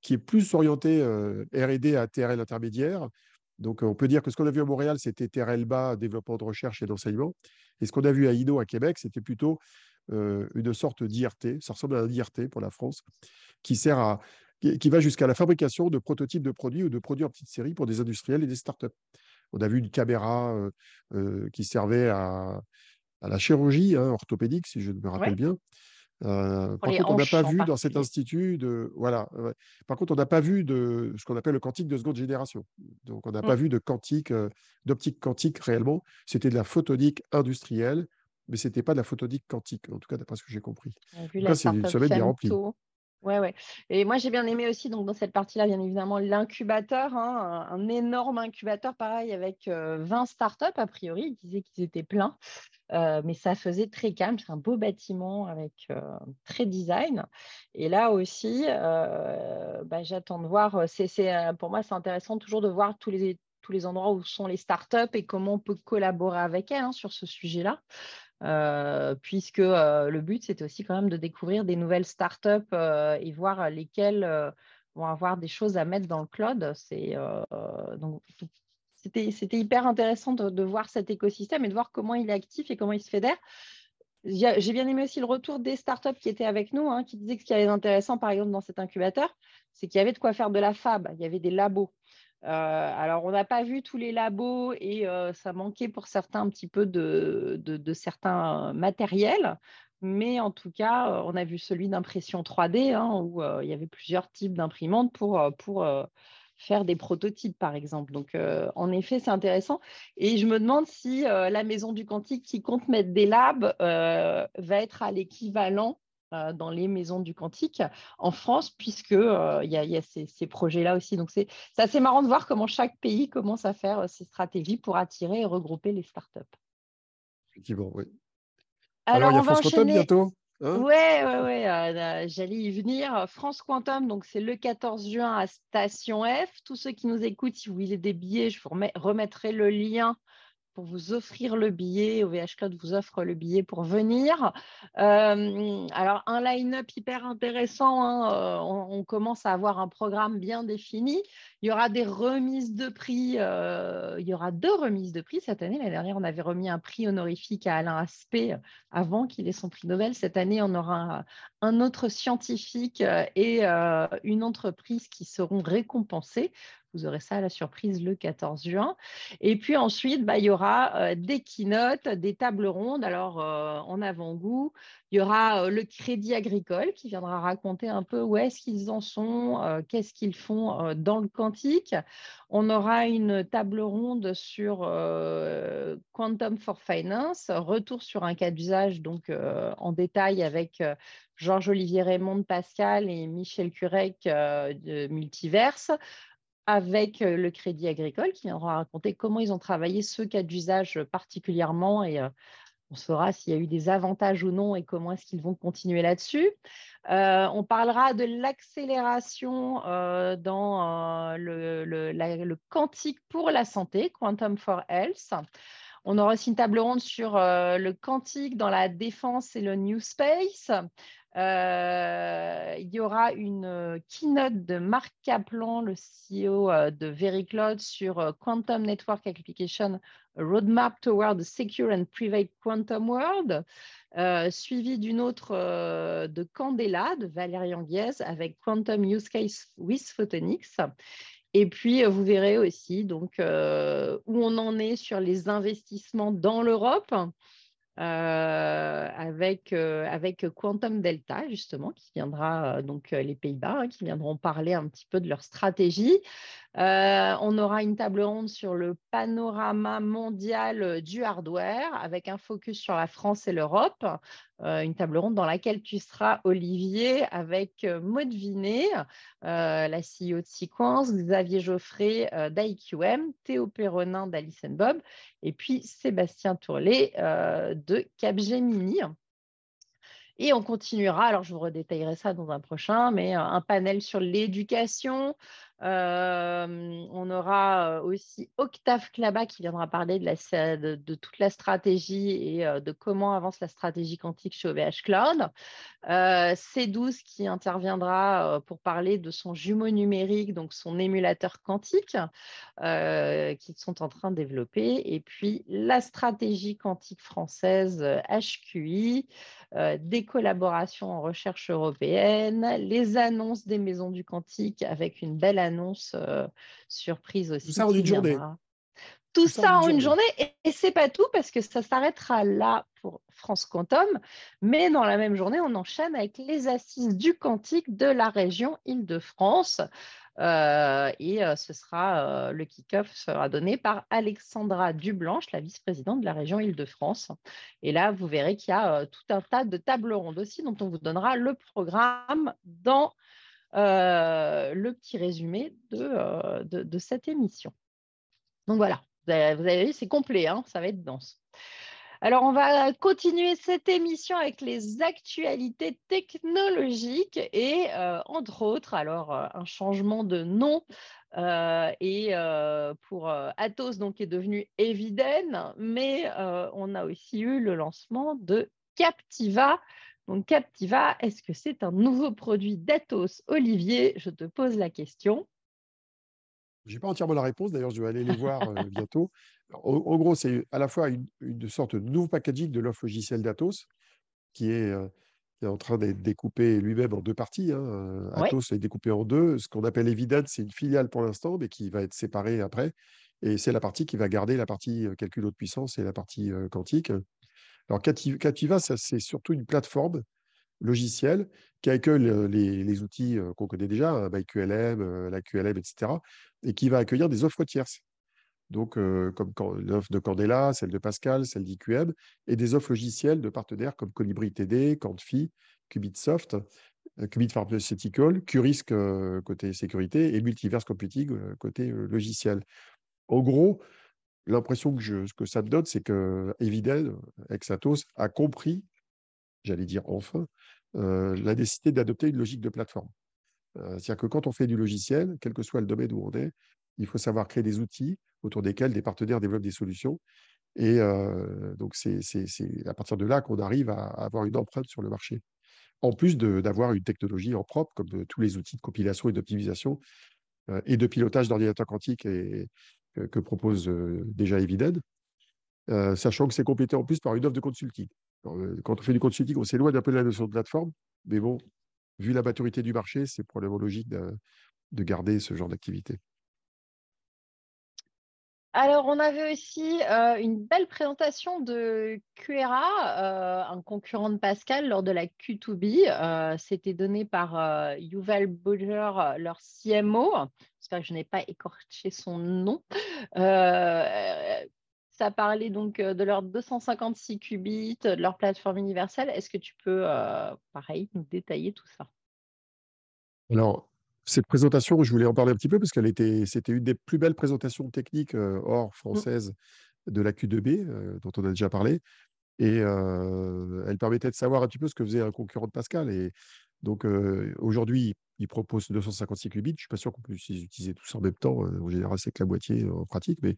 qui est plus orienté euh, R&D à TRL intermédiaire, donc, on peut dire que ce qu'on a vu à Montréal, c'était TRL bas, développement de recherche et d'enseignement. Et ce qu'on a vu à INO, à Québec, c'était plutôt euh, une sorte d'IRT, ça ressemble à un IRT pour la France, qui sert à qui va jusqu'à la fabrication de prototypes de produits ou de produits en petite série pour des industriels et des startups. On a vu une caméra euh, euh, qui servait à, la chirurgie hein, orthopédique, si je me rappelle bien, par contre, on n'a pas vu dans cet institut de. Voilà. Par contre, on n'a pas vu de ce qu'on appelle le quantique de seconde génération. Donc, on n'a pas mmh. vu de quantique, d'optique quantique réellement. C'était de la photonique industrielle, mais ce n'était pas de la photonique quantique, en tout cas, d'après ce que j'ai compris. C'est une semaine bien remplie. Ouais, ouais. Et moi, j'ai bien aimé aussi, donc dans cette partie-là, bien évidemment, l'incubateur, hein, un, énorme incubateur, pareil, avec 20 startups, a priori. Ils disaient qu'ils étaient pleins, mais ça faisait très calme. C'est un beau bâtiment avec très design. Et là aussi, bah, j'attends de voir. Pour moi, c'est intéressant toujours de voir tous les, tous les endroits où sont les startups et comment on peut collaborer avec elles hein, sur ce sujet-là. Euh, puisque euh, le but, c'était aussi quand même de découvrir des nouvelles startups euh, et voir lesquelles vont avoir des choses à mettre dans le cloud. C'est, donc, c'était, hyper intéressant de, voir cet écosystème et de voir comment il est actif et comment il se fédère. J'ai bien aimé aussi le retour des startups qui étaient avec nous, hein, qui disaient que ce qui est intéressant, par exemple, dans cet incubateur, c'est qu'il y avait de quoi faire de la fab, il y avait des labos. Euh, alors, on n'a pas vu tous les labos et euh, ça manquait pour certains un petit peu de, certains matériels. Mais en tout cas, euh, on a vu celui d'impression 3D hein, où il y avait plusieurs types d'imprimantes pour, faire des prototypes, par exemple. Donc, en effet, c'est intéressant. Et je me demande si la maison du quantique qui compte mettre des labs va être à l'équivalent euh, dans les maisons du quantique en France, puisque euh, il y, a ces, projets-là aussi. Donc c'est assez marrant de voir comment chaque pays commence à faire euh, ses stratégies pour attirer et regrouper les startups. Effectivement, oui. Alors, il y a France Quantum bientôt hein? Oui, ouais, ouais, j'allais y venir. France Quantum, donc c'est le 14 juin à Station F. Tous ceux qui nous écoutent, si vous voulez des billets, je vous remettrai le lien pour vous offrir le billet. OVH Cloud vous offre le billet pour venir. Euh, alors, un line-up hyper intéressant. Hein, euh, on, commence à avoir un programme bien défini. Il y aura des remises de prix. Euh, il y aura deux remises de prix cette année. L'année dernière, on avait remis un prix honorifique à Alain Aspect avant qu'il ait son prix Nobel. Cette année, on aura un autre scientifique et une entreprise qui seront récompensés. Vous aurez ça à la surprise le 14 juin. Et puis ensuite, bah, il y aura euh, des keynotes, des tables rondes. Alors, euh, en avant-goût, il y aura euh, le Crédit Agricole qui viendra raconter un peu où est-ce qu'ils en sont, qu'est-ce qu'ils font dans le quantique. On aura une table ronde sur Quantum for Finance, retour sur un cas d'usage donc en détail avec Georges-Olivier Raymond Pascal et Michel Curec de Multiverse avec le Crédit Agricole qui viendra raconter comment ils ont travaillé ce cas d'usage particulièrement et on saura s'il y a eu des avantages ou non et comment est-ce qu'ils vont continuer là-dessus. on parlera de l'accélération dans le, le, quantique pour la santé, Quantum for Health. On aura aussi une table ronde sur le quantique dans la défense et le New Space. Euh, il y aura une euh, keynote de Marc Kaplan, le CEO euh, de VeryCloud, sur Quantum Network Application Roadmap Toward the Secure and Private Quantum World, suivi d'une autre de Candela, de Valérie Anguiez, avec Quantum Use Case with Photonics. Et puis, vous verrez aussi donc, où on en est sur les investissements dans l'Europe. Euh, avec, euh, avec Quantum Delta, justement, qui viendra, euh, donc les Pays-Bas, hein, qui viendront parler un petit peu de leur stratégie. On aura une table ronde sur le panorama mondial du hardware, avec un focus sur la France et l'Europe. une table ronde dans laquelle tu seras, Olivier, avec Maud Vinet, la CEO de Sequence, Xavier Geoffrey d'IQM, Théo Perronin d'Alice Bob, et puis Sébastien Tourlet de Capgemini. Et on continuera, alors je vous redétaillerai ça dans un prochain, mais un panel sur l'éducation, on aura aussi Octave Klaba qui viendra parler de, toute la stratégie et de comment avance la stratégie quantique chez OVH Cloud. C12 qui interviendra pour parler de son jumeau numérique, donc son émulateur quantique, qu'ils sont en train de développer. Et puis la stratégie quantique française HQI, des collaborations en recherche européenne, les annonces des maisons du quantique avec une belle annonce annonce euh, surprise aussi. Tout ça en une journée. Tout, ça, en une journée. Et, et c'est pas tout parce que ça s'arrêtera là pour France Quantum. Mais dans la même journée, on enchaîne avec les assises du quantique de la région Île-de-France. Euh, et euh, ce sera euh, le kick-off sera donné par Alexandra Dublanche, la vice-présidente de la région Île-de-France. Et là, vous verrez qu'il y a tout un tas de tables rondes aussi dont on vous donnera le programme dans le petit résumé de, cette émission. Donc voilà, vous avez, vu, c'est complet, hein, ça va être dense. Alors, on va continuer cette émission avec les actualités technologiques et, euh, entre autres, alors euh, un changement de nom euh, et pour Atos, donc, est devenu Eviden, mais on a aussi eu le lancement de Captiva. Donc, Captiva, est-ce que c'est un nouveau produit d'Atos? Olivier Je te pose la question. Je n'ai pas entièrement la réponse, d'ailleurs, je vais aller les voir bientôt. En, gros, c'est à la fois une, sorte de nouveau packaging de l'offre logicielle d'Atos, qui est, en train d'être découpé lui-même en deux parties. Hein. Atos est découpé en deux. Ce qu'on appelle Evident, c'est une filiale pour l'instant, mais qui va être séparée après. Et c'est la partie qui va garder la partie calcul haute puissance et la partie quantique. Alors, Captiva, c'est surtout une plateforme logicielle qui accueille les, les outils qu'on connaît déjà, hein, MyQLM, la QLM, etc., et qui va accueillir des offres tierces. Donc, comme l'offre de Candela, celle de Pascal, celle d'IQM, et des offres logicielles de partenaires comme Colibri TD, Quantfi, Qubitsoft, Qubit Pharmaceutical, Qrisc côté sécurité et Multiverse Computing côté logiciel. En gros, l'impression que, que ça me donne, c'est que Eviden, Exatos, a compris, j'allais dire enfin, la nécessité d'adopter une logique de plateforme. C'est-à-dire que quand on fait du logiciel, quel que soit le domaine où on est, il faut savoir créer des outils autour desquels des partenaires développent des solutions. Et donc, c'est à partir de là qu'on arrive à, avoir une empreinte sur le marché. En plus d'avoir une technologie en propre, comme tous les outils de compilation et d'optimisation et de pilotage d'ordinateurs quantiques que propose déjà Eviden, sachant que c'est complété en plus par une offre de consulting. quand on fait du consulting, on s'éloigne un peu de la notion de plateforme, mais bon, vu la maturité du marché, c'est probablement logique de, garder ce genre d'activité. Alors, on avait aussi euh, une belle présentation de QRA, euh, un concurrent de Pascal, lors de la Q2B. Euh, c'était donné par Yuval Boger, leur CMO. J'espère que je n'ai pas écorché son nom. ça parlait donc de leurs 256 qubits, de leur plateforme universelle. Est-ce que tu peux, pareil, nous détailler tout ça? Alors, cette présentation, je voulais en parler un petit peu parce qu'elle était, c'était une des plus belles présentations techniques hors mmh. française de la Q2B, dont on a déjà parlé. Et elle permettait de savoir un petit peu ce que faisait un concurrent de Pascal. Et donc, aujourd'hui, ils proposent 256 qubits. Je ne suis pas sûr qu'on puisse les utiliser tous en même temps. En général, c'est que la moitié en pratique. Mais...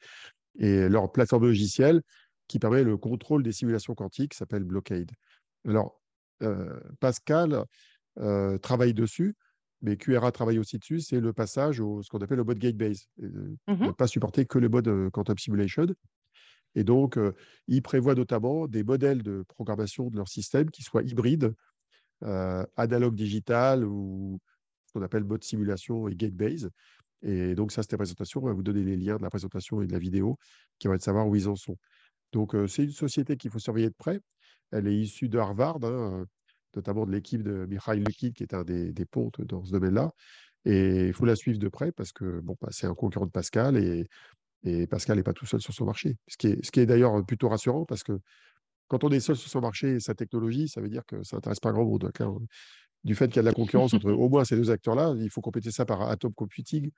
Et leur plateforme logicielle qui permet le contrôle des simulations quantiques s'appelle Blockade. Alors, Pascal travaille dessus mais QRA travaille aussi dessus, c'est le passage au ce qu'on appelle le mode gate-base. Euh, mmh ne pas supporter que le mode euh, Quantum Simulation. Et donc, euh, ils prévoient notamment des modèles de programmation de leur système qui soient hybrides, analogue digital ou ce qu'on appelle mode simulation et gate-base. Et donc, ça, c'était la présentation. On va vous donner les liens de la présentation et de la vidéo qui vont être savoir où ils en sont. Donc, c'est une société qu'il faut surveiller de près. Elle est issue de Harvard. Hein, notamment de l'équipe de Mikhail Lukid, qui est un des, pontes dans ce domaine-là. Et il faut la suivre de près parce que bon, bah, c'est un concurrent de Pascal et, Pascal n'est pas tout seul sur son marché. Ce qui est, ce qui est d'ailleurs plutôt rassurant parce que quand on est seul sur son marché et sa technologie, ça veut dire que ça n'intéresse pas grand monde. Du fait qu'il y a de la concurrence entre au moins ces deux acteurs-là, il faut compléter ça par Atom Computing,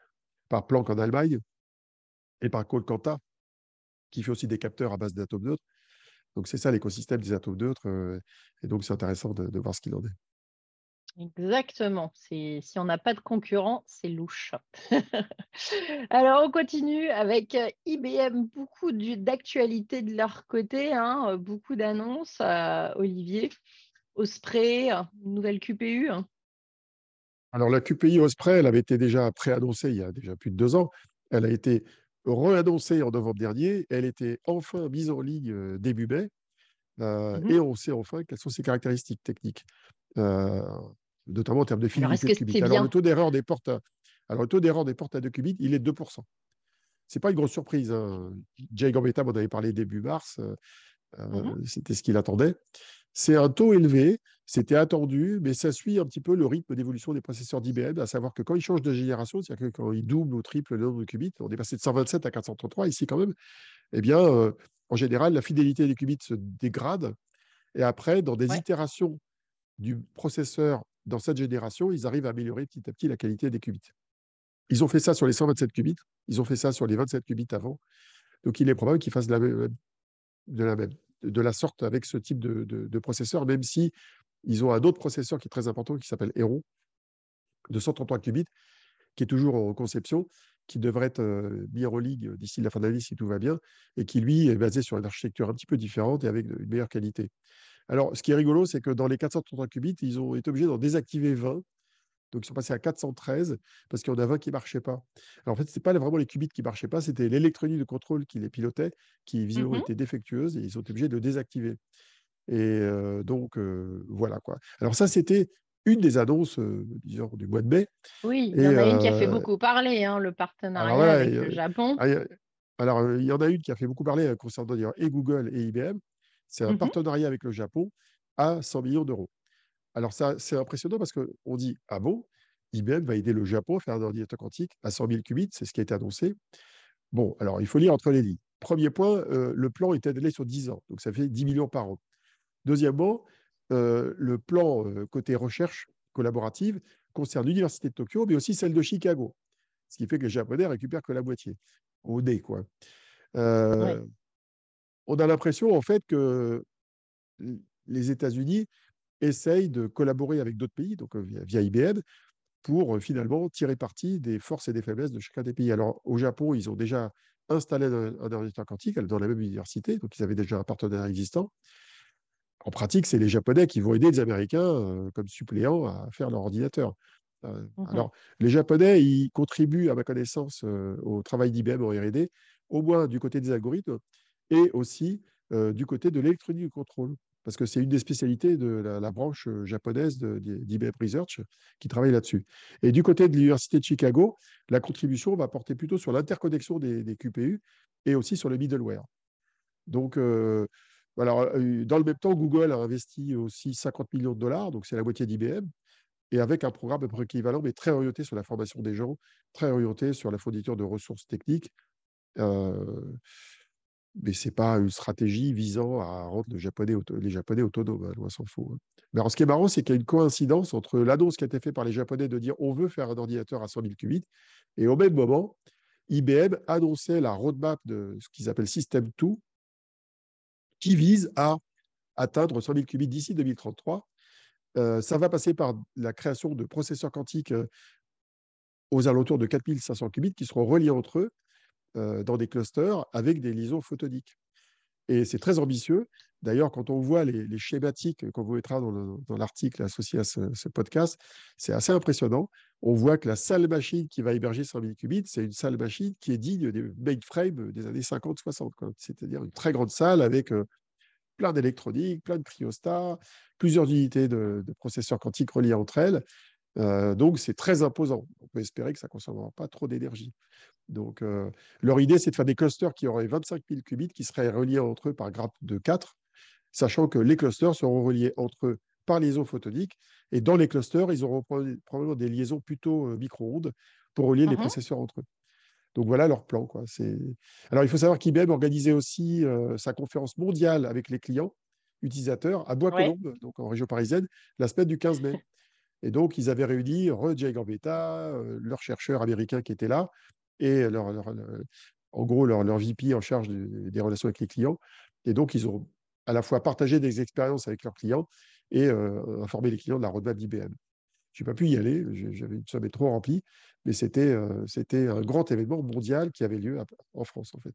par Planck en Allemagne et par Colcanta, qui fait aussi des capteurs à base d'atomes neutres. Donc, c'est ça l'écosystème des atomes neutres. Euh, et donc, c'est intéressant de, voir ce qu'il en est. Exactement. Si on n'a pas de concurrent, c'est louche. Alors, on continue avec euh, IBM. Beaucoup d'actualités de leur côté, hein, euh, beaucoup d'annonces. Olivier, Osprey, nouvelle QPU. Alors, la QPU Osprey, elle avait été déjà préannoncée il y a déjà plus de deux ans. Elle a été re-annoncée en novembre dernier. Elle était enfin mise en ligne début mai. Mmh et on sait enfin quelles sont ses caractéristiques techniques, notamment en termes de fidélité de qubits. Alors, le taux d'erreur des portes à, alors, le taux d'erreur des portes à 2 qubits, il est de 2%. Ce n'est pas une grosse surprise. Hein. Jay Gambetta m'en avait parlé début mars. Mmh C'était ce qu'il attendait. C'est un taux élevé, c'était attendu, mais ça suit un petit peu le rythme d'évolution des processeurs d'IBM, à savoir que quand ils changent de génération, c'est-à-dire que quand ils doublent ou triplent le nombre de qubits, on est passé de 127 à 433 ici quand même, eh bien, en général, la fidélité des qubits se dégrade. Et après, dans des itérations du processeur dans cette génération, ils arrivent à améliorer petit à petit la qualité des qubits. Ils ont fait ça sur les 127 qubits, ils ont fait ça sur les 27 qubits avant. Donc, il est probable qu'ils fassent de la même, de la, même, de la sorte avec ce type de, processeur, même si ils ont un autre processeur qui est très important qui s'appelle Heron, de 133 qubits, qui est toujours en conception, qui devrait être mis en ligue d'ici la fin de l'année si tout va bien, et qui, lui, est basé sur une architecture un petit peu différente et avec une meilleure qualité. Alors, ce qui est rigolo, c'est que dans les 433 qubits, ils ont été obligés d'en désactiver 20. Donc, ils sont passés à 413 parce qu'il y en a 20 qui ne marchaient pas. Alors, en fait, ce pas vraiment les qubits qui ne marchaient pas, c'était l'électronique de contrôle qui les pilotait, qui visiblement mmh était défectueuse et ils sont obligés de le désactiver. Et donc, voilà quoi. Alors, ça, c'était une des annonces disons, du mois de mai. Oui, il y en a une qui a fait beaucoup parler, hein, le partenariat avec le Japon. Alors, il y en a une qui a fait beaucoup parler concernant et Google et IBM. C'est un mmh partenariat avec le Japon à 100 millions d'euros. Alors, ça, c'est impressionnant parce qu'on dit Ah bon, IBM va aider le Japon à faire un ordinateur quantique à 100 000 qubits, c'est ce qui a été annoncé. Bon, alors, il faut lire entre les lignes. Premier point, le plan est étalé sur 10 ans, donc ça fait 10 millions par an. Deuxièmement, le plan côté recherche collaborative concerne l'Université de Tokyo, mais aussi celle de Chicago, ce qui fait que les Japonais récupèrent que la moitié, au nez. Quoi. On a l'impression, en fait, que les États-Unis essayent de collaborer avec d'autres pays, donc via, IBM, pour finalement tirer parti des forces et des faiblesses de chacun des pays. Alors, au Japon, ils ont déjà installé un, ordinateur quantique dans la même université, donc ils avaient déjà un partenaire existant. En pratique, c'est les Japonais qui vont aider les Américains comme suppléants à faire leur ordinateur. Mmh alors, les Japonais, ils contribuent, à ma connaissance, au travail d'IBM en R&D, au moins du côté des algorithmes et aussi du côté de l'électronique du contrôle, parce que c'est une des spécialités de la, branche japonaise d'IBM Research qui travaille là-dessus. Et du côté de l'Université de Chicago, la contribution va porter plutôt sur l'interconnexion des, QPU et aussi sur le middleware. Donc, alors, dans le même temps, Google a investi aussi 50 millions de dollars, donc c'est la moitié d'IBM, et avec un programme à peu près équivalent, mais très orienté sur la formation des gens, très orienté sur la fourniture de ressources techniques mais ce n'est pas une stratégie visant à rendre les Japonais autonomes, hein, loin s'en faut. Hein. Mais ce qui est marrant, c'est qu'il y a une coïncidence entre l'annonce qui a été faite par les Japonais de dire on veut faire un ordinateur à 100 000 qubits, et au même moment, IBM annonçait la roadmap de ce qu'ils appellent System 2, qui vise à atteindre 100 000 qubits d'ici 2033. Euh, ça va passer par la création de processeurs quantiques euh, aux alentours de 4500 qubits qui seront reliés entre eux dans des clusters avec des liaisons photoniques. Et c'est très ambitieux. D'ailleurs, quand on voit les, schématiques qu'on vous mettra dans l'article associé à ce, podcast, c'est assez impressionnant. On voit que la salle machine qui va héberger 100 000 qubits, c'est une salle machine qui est digne des mainframes des années 50-60. C'est-à-dire une très grande salle avec euh, plein d'électronique, plein de cryostats, plusieurs unités de, processeurs quantiques reliés entre elles. Euh, donc, c'est très imposant. On peut espérer que ça ne consommera pas trop d'énergie. Donc, euh, leur idée, c'est de faire des clusters qui auraient 25 000 qubits, qui seraient reliés entre eux par grappe de 4, sachant que les clusters seront reliés entre eux par liaison photonique. Et dans les clusters, ils auront probablement des liaisons plutôt euh, micro-ondes pour relier les mmh processeurs entre eux. Donc voilà leur plan. Quoi. Alors il faut savoir qu'IBM organisait aussi euh, sa conférence mondiale avec les clients utilisateurs à Bois-Colombes, donc en région parisienne, la semaine du 15 mai. Et donc, ils avaient réuni Roger Gambetta, leurs chercheurs américains qui étaient là, et leur, en gros leur, leur, VP en charge des relations avec les clients. Et donc, ils ont à la fois partagé des expériences avec leurs clients et euh, informé les clients de la roadmap d'IBM. Je n'ai pas pu y aller, j'avais une semaine trop remplie, mais c'était euh, c'était un grand événement mondial qui avait lieu en France, en fait.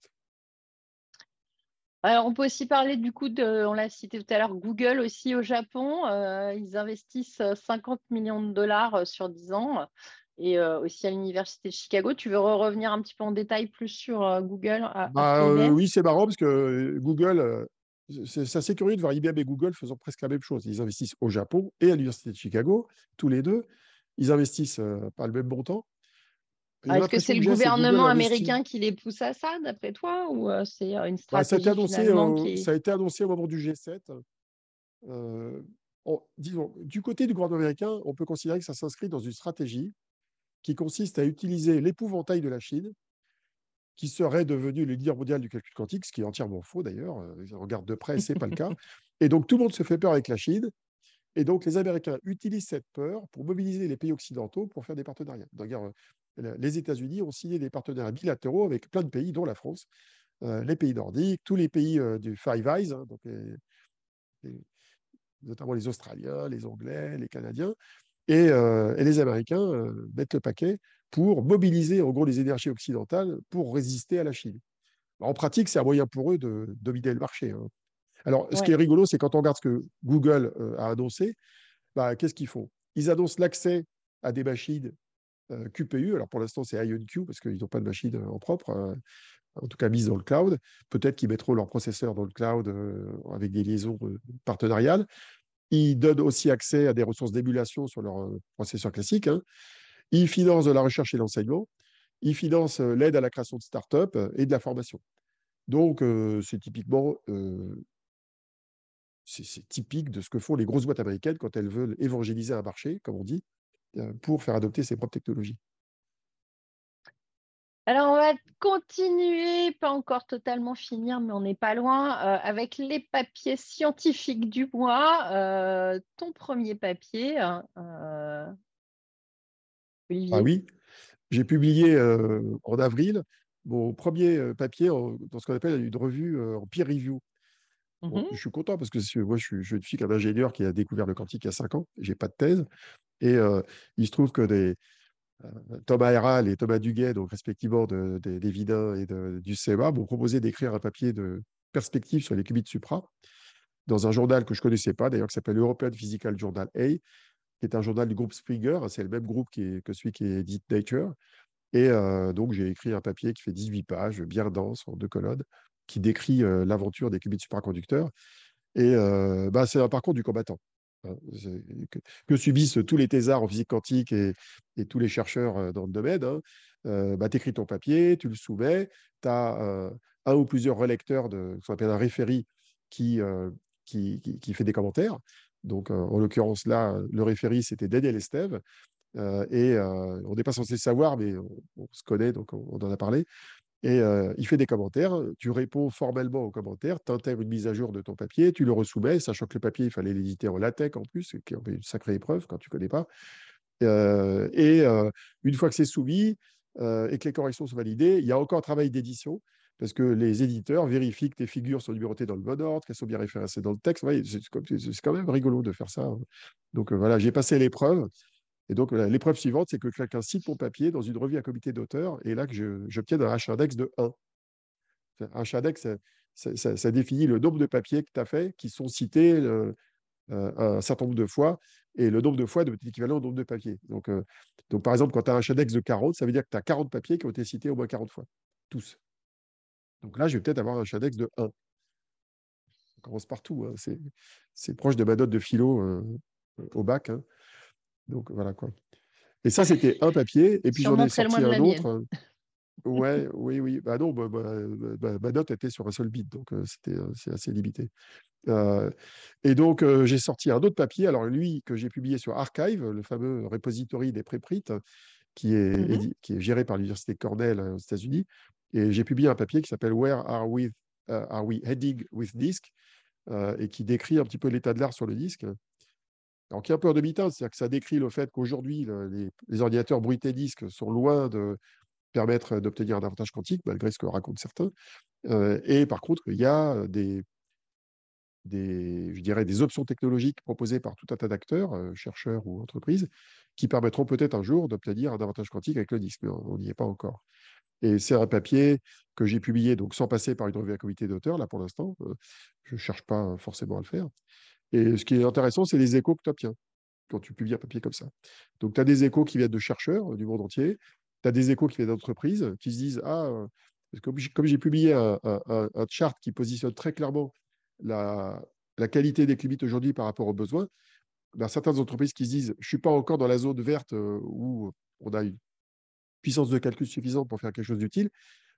Alors, on peut aussi parler du coup on l'a cité tout à l'heure, Google aussi au Japon. Euh, ils investissent 50 millions de dollars sur 10 ans et euh, aussi à l'Université de Chicago. Tu veux revenir un petit peu en détail plus sur euh, Google bah, euh, Oui, c'est marrant parce que Google, c'est assez curieux de voir IBM et Google faisant presque la même chose. Ils investissent au Japon et à l'Université de Chicago, tous les deux. Ils investissent pas le même montant. Est-ce que c'est le gouvernement américain qui les pousse à ça, d'après toi, ou c'est une bah, stratégie ça, a annoncé, qui... ça a été annoncé au moment du G7. disons, du côté du gouvernement américain, on peut considérer que ça s'inscrit dans une stratégie qui consiste à utiliser l'épouvantail de la Chine, qui serait devenu le leader mondial du calcul quantique, ce qui est entièrement faux d'ailleurs. On regarde de près, ce n'est pas le cas. Et donc, tout le monde se fait peur avec la Chine. Et donc, les Américains utilisent cette peur pour mobiliser les pays occidentaux pour faire des partenariats. D'ailleurs, les États-Unis ont signé des partenariats bilatéraux avec plein de pays, dont la France, euh, les pays nordiques, tous les pays euh, du Five Eyes, hein, donc notamment les Australiens, les Anglais, les Canadiens. Et, euh, les Américains mettent le paquet pour mobiliser en gros les énergies occidentales pour résister à la Chine. En pratique, c'est un moyen pour eux de dominer le marché. Hein. Alors, ce qui est rigolo, c'est quand on regarde ce que Google a annoncé, bah, qu'est-ce qu'ils font? Ils annoncent l'accès à des machines QPU. Alors, pour l'instant, c'est IonQ parce qu'ils n'ont pas de machine en propre, en tout cas mise dans le cloud. Peut-être qu'ils mettront leur processeur dans le cloud avec des liaisons partenariales. Ils donnent aussi accès à des ressources d'émulation sur leur processeur classique. Hein. Ils financent la recherche et l'enseignement. Ils financent l'aide à la création de start-up et de la formation. Donc, c'est typiquement c'est typique de ce que font les grosses boîtes américaines quand elles veulent évangéliser un marché, comme on dit, pour faire adopter ses propres technologies. Alors, on va continuer, pas encore totalement finir, mais on n'est pas loin, euh, avec les papiers scientifiques du mois. Euh, ton premier papier, euh, Olivier. Ah oui, j'ai publié en avril mon premier papier dans ce qu'on appelle une revue en peer review. Mmh je suis content parce que moi, je suis, suis qu'un ingénieur qui a découvert le quantique il y a cinq ans. Je n'ai pas de thèse. Et il se trouve que des, Thomas Herral et Thomas Duguay, donc respectivement de, des Vidins et du CEA, m'ont proposé d'écrire un papier de perspective sur les qubits supra dans un journal que je ne connaissais pas, d'ailleurs, qui s'appelle European Physical Journal A, qui est un journal du groupe Springer. C'est le même groupe que celui qui édite Nature. Et donc, j'ai écrit un papier qui fait 18 pages, bien dense, en deux colonnes, qui décrit l'aventure des qubits supraconducteurs. Et bah, c'est un parcours du combattant. Que, subissent tous les thésards en physique quantique et, tous les chercheurs dans le domaine. Hein. bah, tu écris ton papier, tu le soumets, tu as un ou plusieurs relecteurs de ce qu'on appelle un référé qui, qui, qui, fait des commentaires. Donc, en l'occurrence, là, le référé, c'était Daniel Estève. et on n'est pas censé le savoir, mais on, se connaît, donc on, en a parlé. Et il fait des commentaires, tu réponds formellement aux commentaires, tu intègres une mise à jour de ton papier, tu le resoumets, sachant que le papier, il fallait l'éditer en LaTeX en plus, qui est une sacrée épreuve quand tu ne connais pas. et une fois que c'est soumis et que les corrections sont validées, il y a encore un travail d'édition, parce que les éditeurs vérifient que tes figures sont numérotées dans le bon ordre, qu'elles sont bien référencées dans le texte. c'est quand même rigolo de faire ça. Hein. Donc voilà, j'ai passé l'épreuve. Et donc, l'épreuve suivante, c'est que quelqu'un cite mon papier dans une revue à comité d'auteur, et là, j'obtiens un H-index de 1. Un H-index, ça, définit le nombre de papiers que tu as fait qui sont cités euh, euh, un certain nombre de fois, et le nombre de fois est équivalent au nombre de papiers. Donc, euh, donc par exemple, quand tu as un H-index de 40, ça veut dire que tu as 40 papiers qui ont été cités au moins 40 fois, tous. Donc là, je vais peut-être avoir un H-index de 1. On commence partout. Hein. C'est proche de ma note de philo au bac. Hein. Donc voilà quoi. Et ça, c'était un papier. Et puis j'en ai sorti un autre. Euh, ouais, oui, oui. Bah non, bah, bah, ma note était sur un seul bit, donc euh, c'était euh, c'est assez limité. et donc j'ai sorti un autre papier. Alors lui que j'ai publié sur Archive, le fameux repository des préprints, qui est, mmh qui est géré par l'université Cornell aux États-Unis. Et j'ai publié un papier qui s'appelle Where are we, are we heading with disk et qui décrit un petit peu l'état de l'art sur le disque. Alors, qui est un peu en demi-teinte, c'est-à-dire que ça décrit le fait qu'aujourd'hui, les, ordinateurs bruités disques sont loin de permettre d'obtenir un avantage quantique, malgré ce que racontent certains. Euh, et par contre, il y a des, des, je dirais, des options technologiques proposées par tout un tas d'acteurs, euh, chercheurs ou entreprises, qui permettront peut-être un jour d'obtenir un avantage quantique avec le disque, mais on n'y est pas encore. Et c'est un papier que j'ai publié donc sans passer par une revue à comité d'auteur, là pour l'instant. Euh, je ne cherche pas forcément à le faire. Et ce qui est intéressant, c'est les échos que tu obtiens quand tu publies un papier comme ça. Donc, tu as des échos qui viennent de chercheurs du monde entier, tu as des échos qui viennent d'entreprises qui se disent Ah, euh, comme j'ai publié un, chart qui positionne très clairement la, qualité des qubits aujourd'hui par rapport aux besoins, ben, certaines entreprises qui se disent Je ne suis pas encore dans la zone verte euh, où on a une puissance de calcul suffisante pour faire quelque chose d'utile,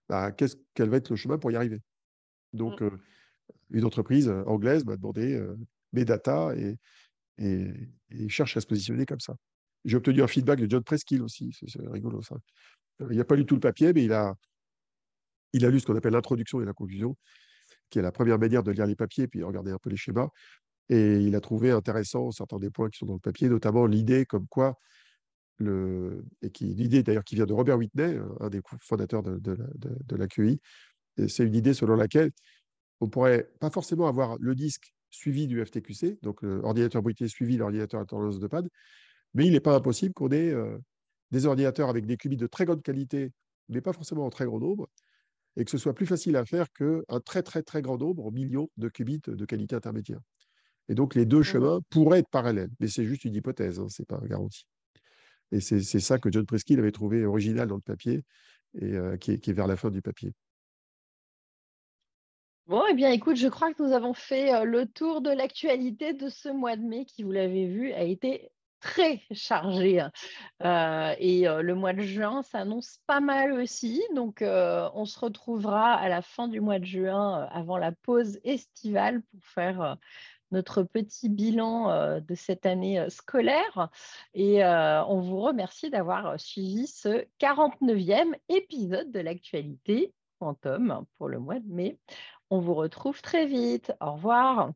bah, qu'est-ce, quel va être le chemin pour y arriver? Donc, mmh. une entreprise anglaise m'a demandé data et, et, cherche à se positionner comme ça. J'ai obtenu un feedback de John Preskill aussi, c'est rigolo ça. Il n'a pas lu tout le papier, mais il a, il a lu ce qu'on appelle l'introduction et la conclusion, qui est la première manière de lire les papiers, puis regarder un peu les schémas. Et il a trouvé intéressant certains des points qui sont dans le papier, notamment l'idée comme quoi, le, et qui l'idée d'ailleurs qui vient de Robert Whitney, un des fondateurs de, de, de, l'AQI, c'est une idée selon laquelle on pourrait pas forcément avoir le disque suivi du FTQC, donc l'ordinateur bruité suivi l'ordinateur à tendance de pad, mais il n'est pas impossible qu'on ait des ordinateurs avec des qubits de très grande qualité, mais pas forcément en très grand nombre, et que ce soit plus facile à faire qu'un très très très grand nombre, millions de qubits de qualité intermédiaire. Et donc les deux chemins pourraient être parallèles, mais c'est juste une hypothèse, hein, ce n'est pas garanti. Et c'est ça que John Preskill avait trouvé original dans le papier et qui, est, vers la fin du papier. Bon, eh bien, écoute, je crois que nous avons fait le tour de l'actualité de ce mois de mai qui, vous l'avez vu, a été très chargé. Hein. et le mois de juin s'annonce pas mal aussi. Donc, on se retrouvera à la fin du mois de juin, avant la pause estivale, pour faire notre petit bilan de cette année scolaire. Et on vous remercie d'avoir suivi ce 49e épisode de l'actualité Quantum pour le mois de mai. On vous retrouve très vite. Au revoir.